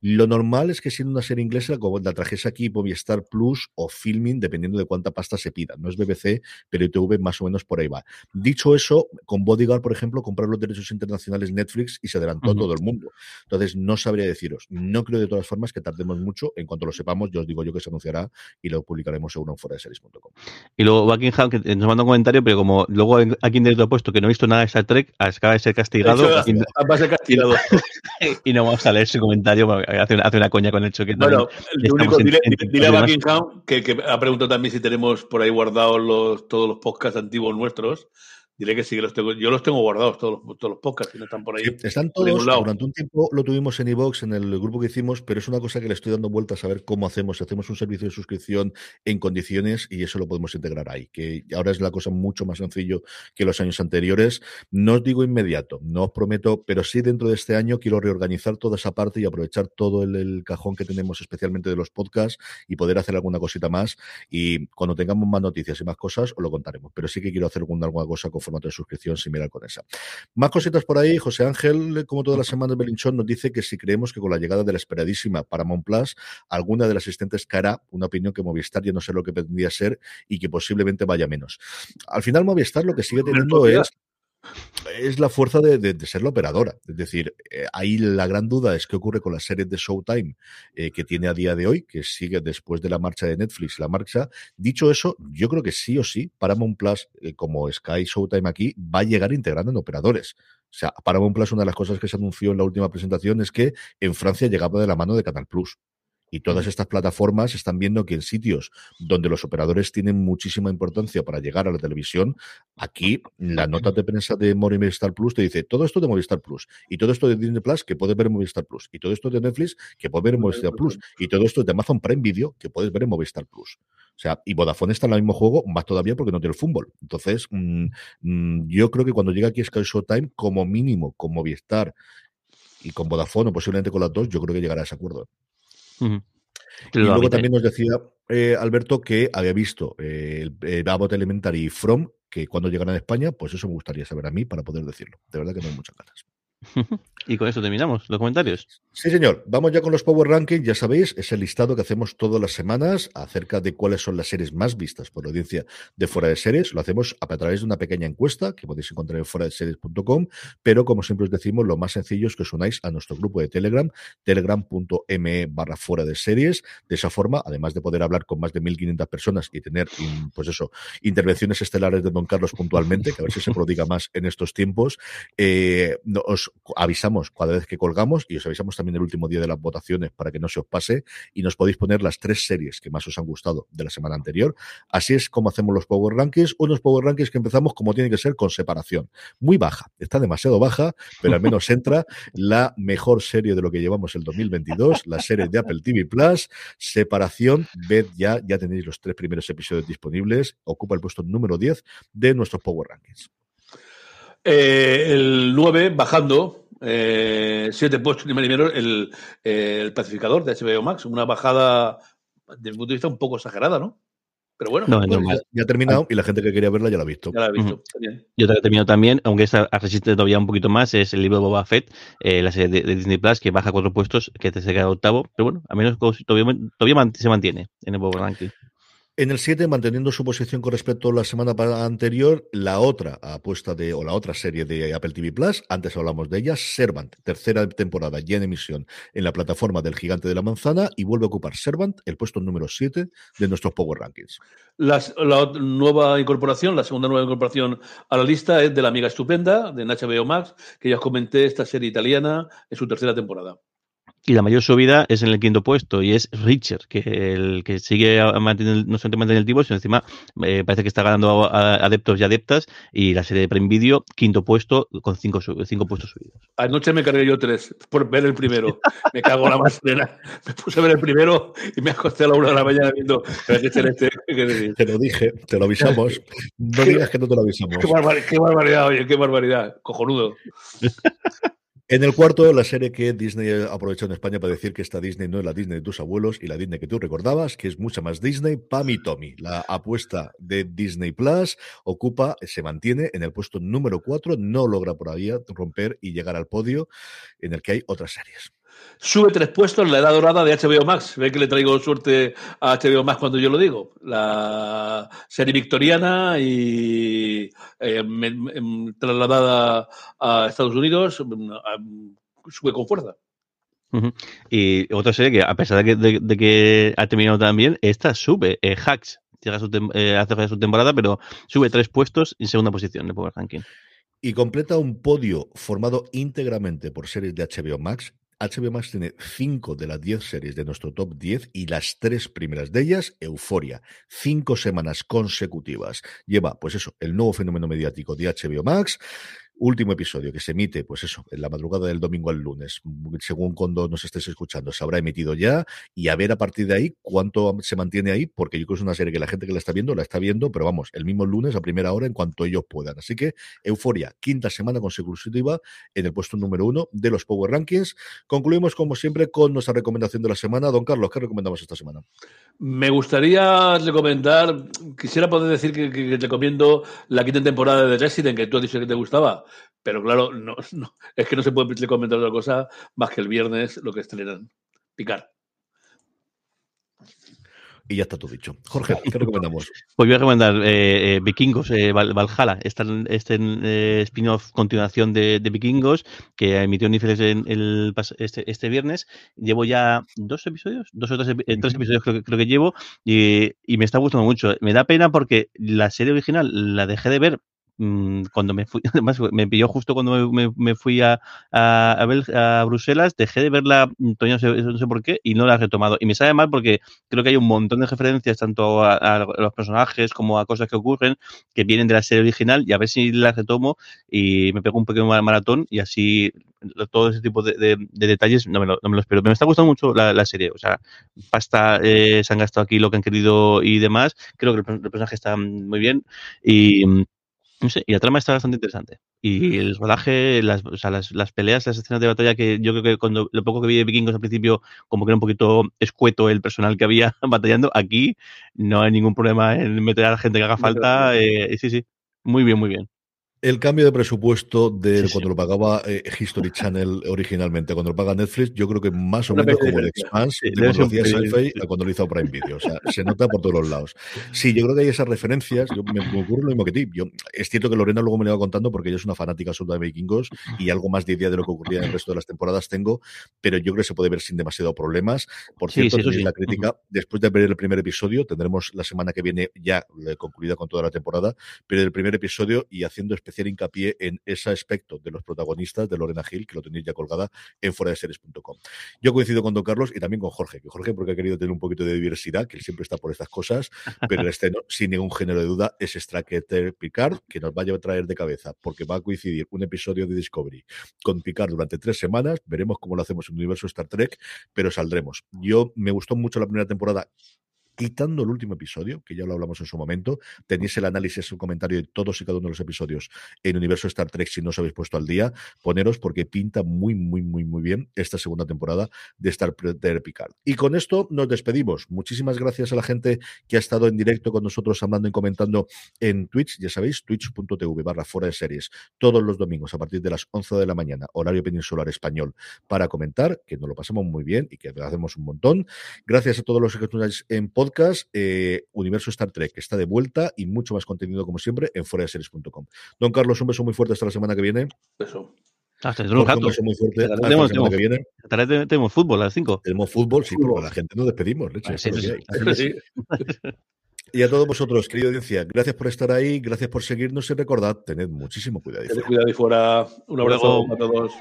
Lo normal es que siendo una serie inglesa, como la trajese aquí Movistar Plus o Filming, dependiendo de cuánta pasta se pida. No es BBC, pero ITV más o menos por ahí va. Dicho eso, con Bodyguard, por ejemplo, comprar los derechos internacionales Netflix y se adelantó uh -huh. todo el mundo. Entonces, no sabría deciros. No creo de todas formas que tardemos mucho. En cuanto lo sepamos, yo os digo yo que se anunciará y lo publicaremos seguro en fuera de series.com. Y luego Buckingham, que nos manda un comentario, pero como luego aquí en directo ha puesto que no he visto nada de Star Trek, acaba de ser castigado. Hecho, y, *laughs* va a ser castigado. *laughs* y no vamos a leer su comentario, hace una, hace una coña con el hecho que Bueno, el único, dile, dile, a Buckingham que, que, ha preguntado también si tenemos por ahí guardados los, todos los podcasts antiguos nuestros diré que sí que los tengo. Yo los tengo guardados, todos los, todos los podcasts que no están por ahí. Sí, están todos. Durante un tiempo lo tuvimos en iVox, en el grupo que hicimos, pero es una cosa que le estoy dando vueltas a ver cómo hacemos. Si hacemos un servicio de suscripción en condiciones y eso lo podemos integrar ahí. Que ahora es la cosa mucho más sencillo que los años anteriores. No os digo inmediato, no os prometo, pero sí dentro de este año quiero reorganizar toda esa parte y aprovechar todo el, el cajón que tenemos, especialmente de los podcasts, y poder hacer alguna cosita más. Y cuando tengamos más noticias y más cosas, os lo contaremos. Pero sí que quiero hacer alguna, alguna cosa con formato de suscripción similar con esa. Más cositas por ahí. José Ángel, como todas las semanas, Belinchón nos dice que si creemos que con la llegada de la esperadísima Paramount Plus, alguna de las asistentes caerá, una opinión que Movistar ya no sé lo que pretendía ser y que posiblemente vaya menos. Al final, Movistar lo que sigue teniendo es es la fuerza de, ser la operadora. Es decir, eh, ahí la gran duda es qué ocurre con las series de Showtime eh, que tiene a día de hoy, que sigue después de la marcha de Netflix, la marcha. Dicho eso, yo creo que sí o sí, Paramount Plus, eh, como Sky Showtime aquí, va a llegar integrando en operadores. O sea, Paramount Plus, una de las cosas que se anunció en la última presentación es que en Francia llegaba de la mano de Canal Plus. Y todas estas plataformas están viendo que en sitios donde los operadores tienen muchísima importancia para llegar a la televisión, aquí la nota de prensa de Movistar Plus te dice todo esto de Movistar Plus y todo esto de Disney Plus que puedes ver en Movistar Plus y todo esto de Netflix que puedes ver en Movistar Plus y todo esto de Amazon Prime Video que puedes ver en Movistar Plus. O sea, y Vodafone está en el mismo juego, más todavía porque no tiene el fútbol. Entonces, mm, mm, yo creo que cuando llega aquí Sky Showtime, como mínimo, con Movistar y con Vodafone, o posiblemente con las dos, yo creo que llegará a ese acuerdo. Y luego también nos decía eh, Alberto que había visto eh, el, el Abbott Elementary y From, que cuando llegarán a España, pues eso me gustaría saber a mí para poder decirlo. De verdad que no hay muchas ganas. *laughs* Y con eso terminamos los comentarios. Sí, señor. Vamos ya con los Power Rankings. Ya sabéis, es el listado que hacemos todas las semanas acerca de cuáles son las series más vistas por la audiencia de Fuera de Series. Lo hacemos a través de una pequeña encuesta que podéis encontrar en fuera de series.com. Pero como siempre os decimos, lo más sencillo es que os unáis a nuestro grupo de Telegram, telegram.me barra fuera de series. De esa forma, además de poder hablar con más de 1.500 personas y tener, pues eso, intervenciones estelares de Don Carlos puntualmente, que a ver si se prodiga más en estos tiempos, eh, no- os avisamos cada vez que colgamos y os avisamos también el último día de las votaciones para que no se os pase y nos podéis poner las tres series que más os han gustado de la semana anterior. Así es como hacemos los Power Rankings, unos Power Rankings que empezamos como tiene que ser con separación. Muy baja, está demasiado baja, pero al menos entra la mejor serie de lo que llevamos el 2022, la serie de Apple TV Plus, separación, ved ya, ya tenéis los tres primeros episodios disponibles, ocupa el puesto número 10 de nuestros Power Rankings. Eh, el 9 bajando, eh, siete puestos primero el, eh, el pacificador de HBO Max, una bajada desde mi punto de vista un poco exagerada, ¿no? Pero bueno, No, ya, ya ha terminado y la gente que quería verla ya la ha visto. ya la he visto. Está bien. Y otra que terminó también, aunque esta resiste todavía un poquito más, es el libro de Boba Fett, eh, la serie de, de Disney Plus, que baja cuatro puestos, que se queda octavo, pero bueno, al menos todavía, todavía se mantiene en el Power Ranking. En el 7, manteniendo su posición con respecto a la semana anterior, la otra apuesta de, o la otra serie de Apple TV Plus, antes hablamos de ella, Servant, tercera temporada ya en emisión en la plataforma del Gigante de la Manzana y vuelve a ocupar Servant el puesto número 7 de nuestros Power Rankings. La nueva incorporación, la segunda nueva incorporación a la lista es de la amiga estupenda, de HBO Max, que ya os comenté, esta serie italiana en su tercera temporada. Y la mayor subida es en el quinto puesto y es Richard, que el que sigue manteniendo, no solamente mantiene el tipo, sino encima eh, parece que está ganando a- a adeptos y adeptas. Y la serie de Prime Video, quinto puesto, con cinco, cinco puestos subidos. Anoche me cargué yo tres por ver el primero. Me cago en la más *laughs* plena. Me puse a ver el primero y me acosté a la una de la mañana viendo. "Pero qué celeste, qué decir. Te lo dije, te lo avisamos. No digas que no te lo avisamos. *laughs* Qué, barbar- qué barbaridad, oye, qué barbaridad. Cojonudo. *laughs* En el cuarto, la serie que Disney ha aprovechado en España para decir que esta Disney no es la Disney de tus abuelos y la Disney que tú recordabas, que es mucha más Disney, Pam y Tommy. La apuesta de Disney Plus ocupa, se mantiene en el puesto número 4, no logra por ahí romper y llegar al podio en el que hay otras series. Sube tres puestos la edad dorada de HBO Max. Ve que le traigo suerte a HBO Max cuando yo lo digo. La serie victoriana y eh, me- me- trasladada a Estados Unidos mm, sube con fuerza. Y otra serie que, a pesar de que, de, de que ha terminado también, esta sube. Eh, Hacks llega a su tem- eh, hace su temporada, pero sube tres puestos en segunda posición de Power Ranking. Y completa un podio formado íntegramente por series de HBO Max. HBO Max tiene cinco de las 10 series de nuestro top 10 y las tres primeras de ellas, Euforia. Cinco semanas consecutivas. Lleva, pues eso, el nuevo fenómeno mediático de HBO Max. Último episodio que se emite, pues eso, en la madrugada del domingo al lunes. Según cuando nos estés escuchando, se habrá emitido ya. Y a ver a partir de ahí cuánto se mantiene ahí, porque yo creo que es una serie que la gente que la está viendo, la está viendo, pero vamos, el mismo lunes a primera hora en cuanto ellos puedan. Así que Euforia, quinta semana consecutiva en el puesto número uno de los Power Rankings. Concluimos, como siempre, con nuestra recomendación de la semana. Don Carlos, ¿qué recomendamos esta semana? Me gustaría recomendar, quisiera poder decir que recomiendo la quinta temporada de Resident, que tú has dicho que te gustaba, pero claro, no, *laughs* no, es que no se puede recomendar otra cosa más que el viernes lo que estrenan. Picar. Y ya está todo dicho. Jorge, ¿qué recomendamos? Pues voy a recomendar eh, eh, Vikingos, eh, Valhalla, este, este spin-off continuación de, Vikingos que emitió Netflix en el, este, este, viernes. Llevo ya dos episodios, dos o tres, episodios creo, creo que llevo y, y me está gustando mucho. Me da pena porque la serie original la dejé de ver Mm, cuando me fui, *laughs* además me pilló justo cuando me, fui a, a, Bruselas, dejé de verla, mm, no sé, no sé por qué, y no la he retomado. Y me sabe mal porque creo que hay un montón de referencias tanto a, los personajes como a cosas que ocurren que vienen de la serie original y a ver si la retomo y me pego un pequeño maratón y así todo ese tipo de, detalles no me, lo, no me, lo, espero. me está gustando mucho la, serie. O sea, pasta, eh, se han gastado aquí lo que han querido y demás. Creo que el, el personaje está muy bien y no sé, y la trama está bastante interesante. Y el rodaje, las, o sea, las, las, peleas, las escenas de batalla, que yo creo que cuando lo poco que vi de Vikingos al principio, como que era un poquito escueto el personal que había *laughs* batallando, aquí no hay ningún problema en meter a la gente que haga falta. Eh, sí, sí, muy bien, muy bien. El cambio de presupuesto de cuando lo pagaba eh, History Channel originalmente, cuando lo paga Netflix, yo creo que más o menos como el Expanse de cuando lo hacía sci a cuando lo hizo Prime Video. O sea, se nota por todos los lados. Sí, yo creo que hay esas referencias. Yo, me, ocurre lo mismo que ti. Yo, es cierto que Lorena luego me lo iba contando porque ella es una fanática absoluta de Vikingos y algo más de idea de lo que ocurría en el resto de las temporadas tengo, pero yo creo que se puede ver sin demasiado problemas. Por cierto, sí, la crítica, después de ver el primer episodio, tendremos la semana que viene ya eh, concluida con toda la temporada, pero el primer episodio y haciendo especial hacer hincapié en ese aspecto de los protagonistas de Lorena Gil, que lo tenéis ya colgada en series.com. Yo coincido con Don Carlos y también con Jorge, que Jorge porque ha querido tener un poquito de diversidad, que él siempre está por estas cosas, pero el estreno, *laughs* sin ningún género de duda, es Stracker Picard, que nos va a traer de cabeza, porque va a coincidir un episodio de Discovery con Picard durante tres semanas, veremos cómo lo hacemos en el universo Star Trek, pero saldremos. Yo me gustó mucho la primera temporada quitando el último episodio, que ya lo hablamos en su momento, tenéis el análisis, el comentario de todos y cada uno de los episodios en Universo Star Trek, si no os habéis puesto al día, poneros porque pinta muy, muy, muy, muy bien esta segunda temporada de Star Trek Picard. Y con esto nos despedimos. Muchísimas gracias a la gente que ha estado en directo con nosotros hablando y comentando en Twitch, ya sabéis, twitch.tv barra fuera de series, todos los domingos a partir de las 11 de la mañana, horario peninsular español, para comentar, que nos lo pasamos muy bien y que hacemos un montón. Gracias a todos los que estáis en podcast, eh, Universo Star Trek, que está de vuelta y mucho más contenido, como siempre, en foraseries.com. Don Carlos, un beso muy fuerte hasta la semana que viene. Beso. Hasta muy fuerte hasta la semana que viene. Tenemos fútbol a las 5. Tenemos fútbol, sí, pero a la gente nos despedimos. Leche, sí, sí, *laughs* y a todos vosotros, querida audiencia, gracias por estar ahí, gracias por seguirnos y recordad, tened muchísimo cuidado. Tened cuidado y fuera. Un abrazo a todos.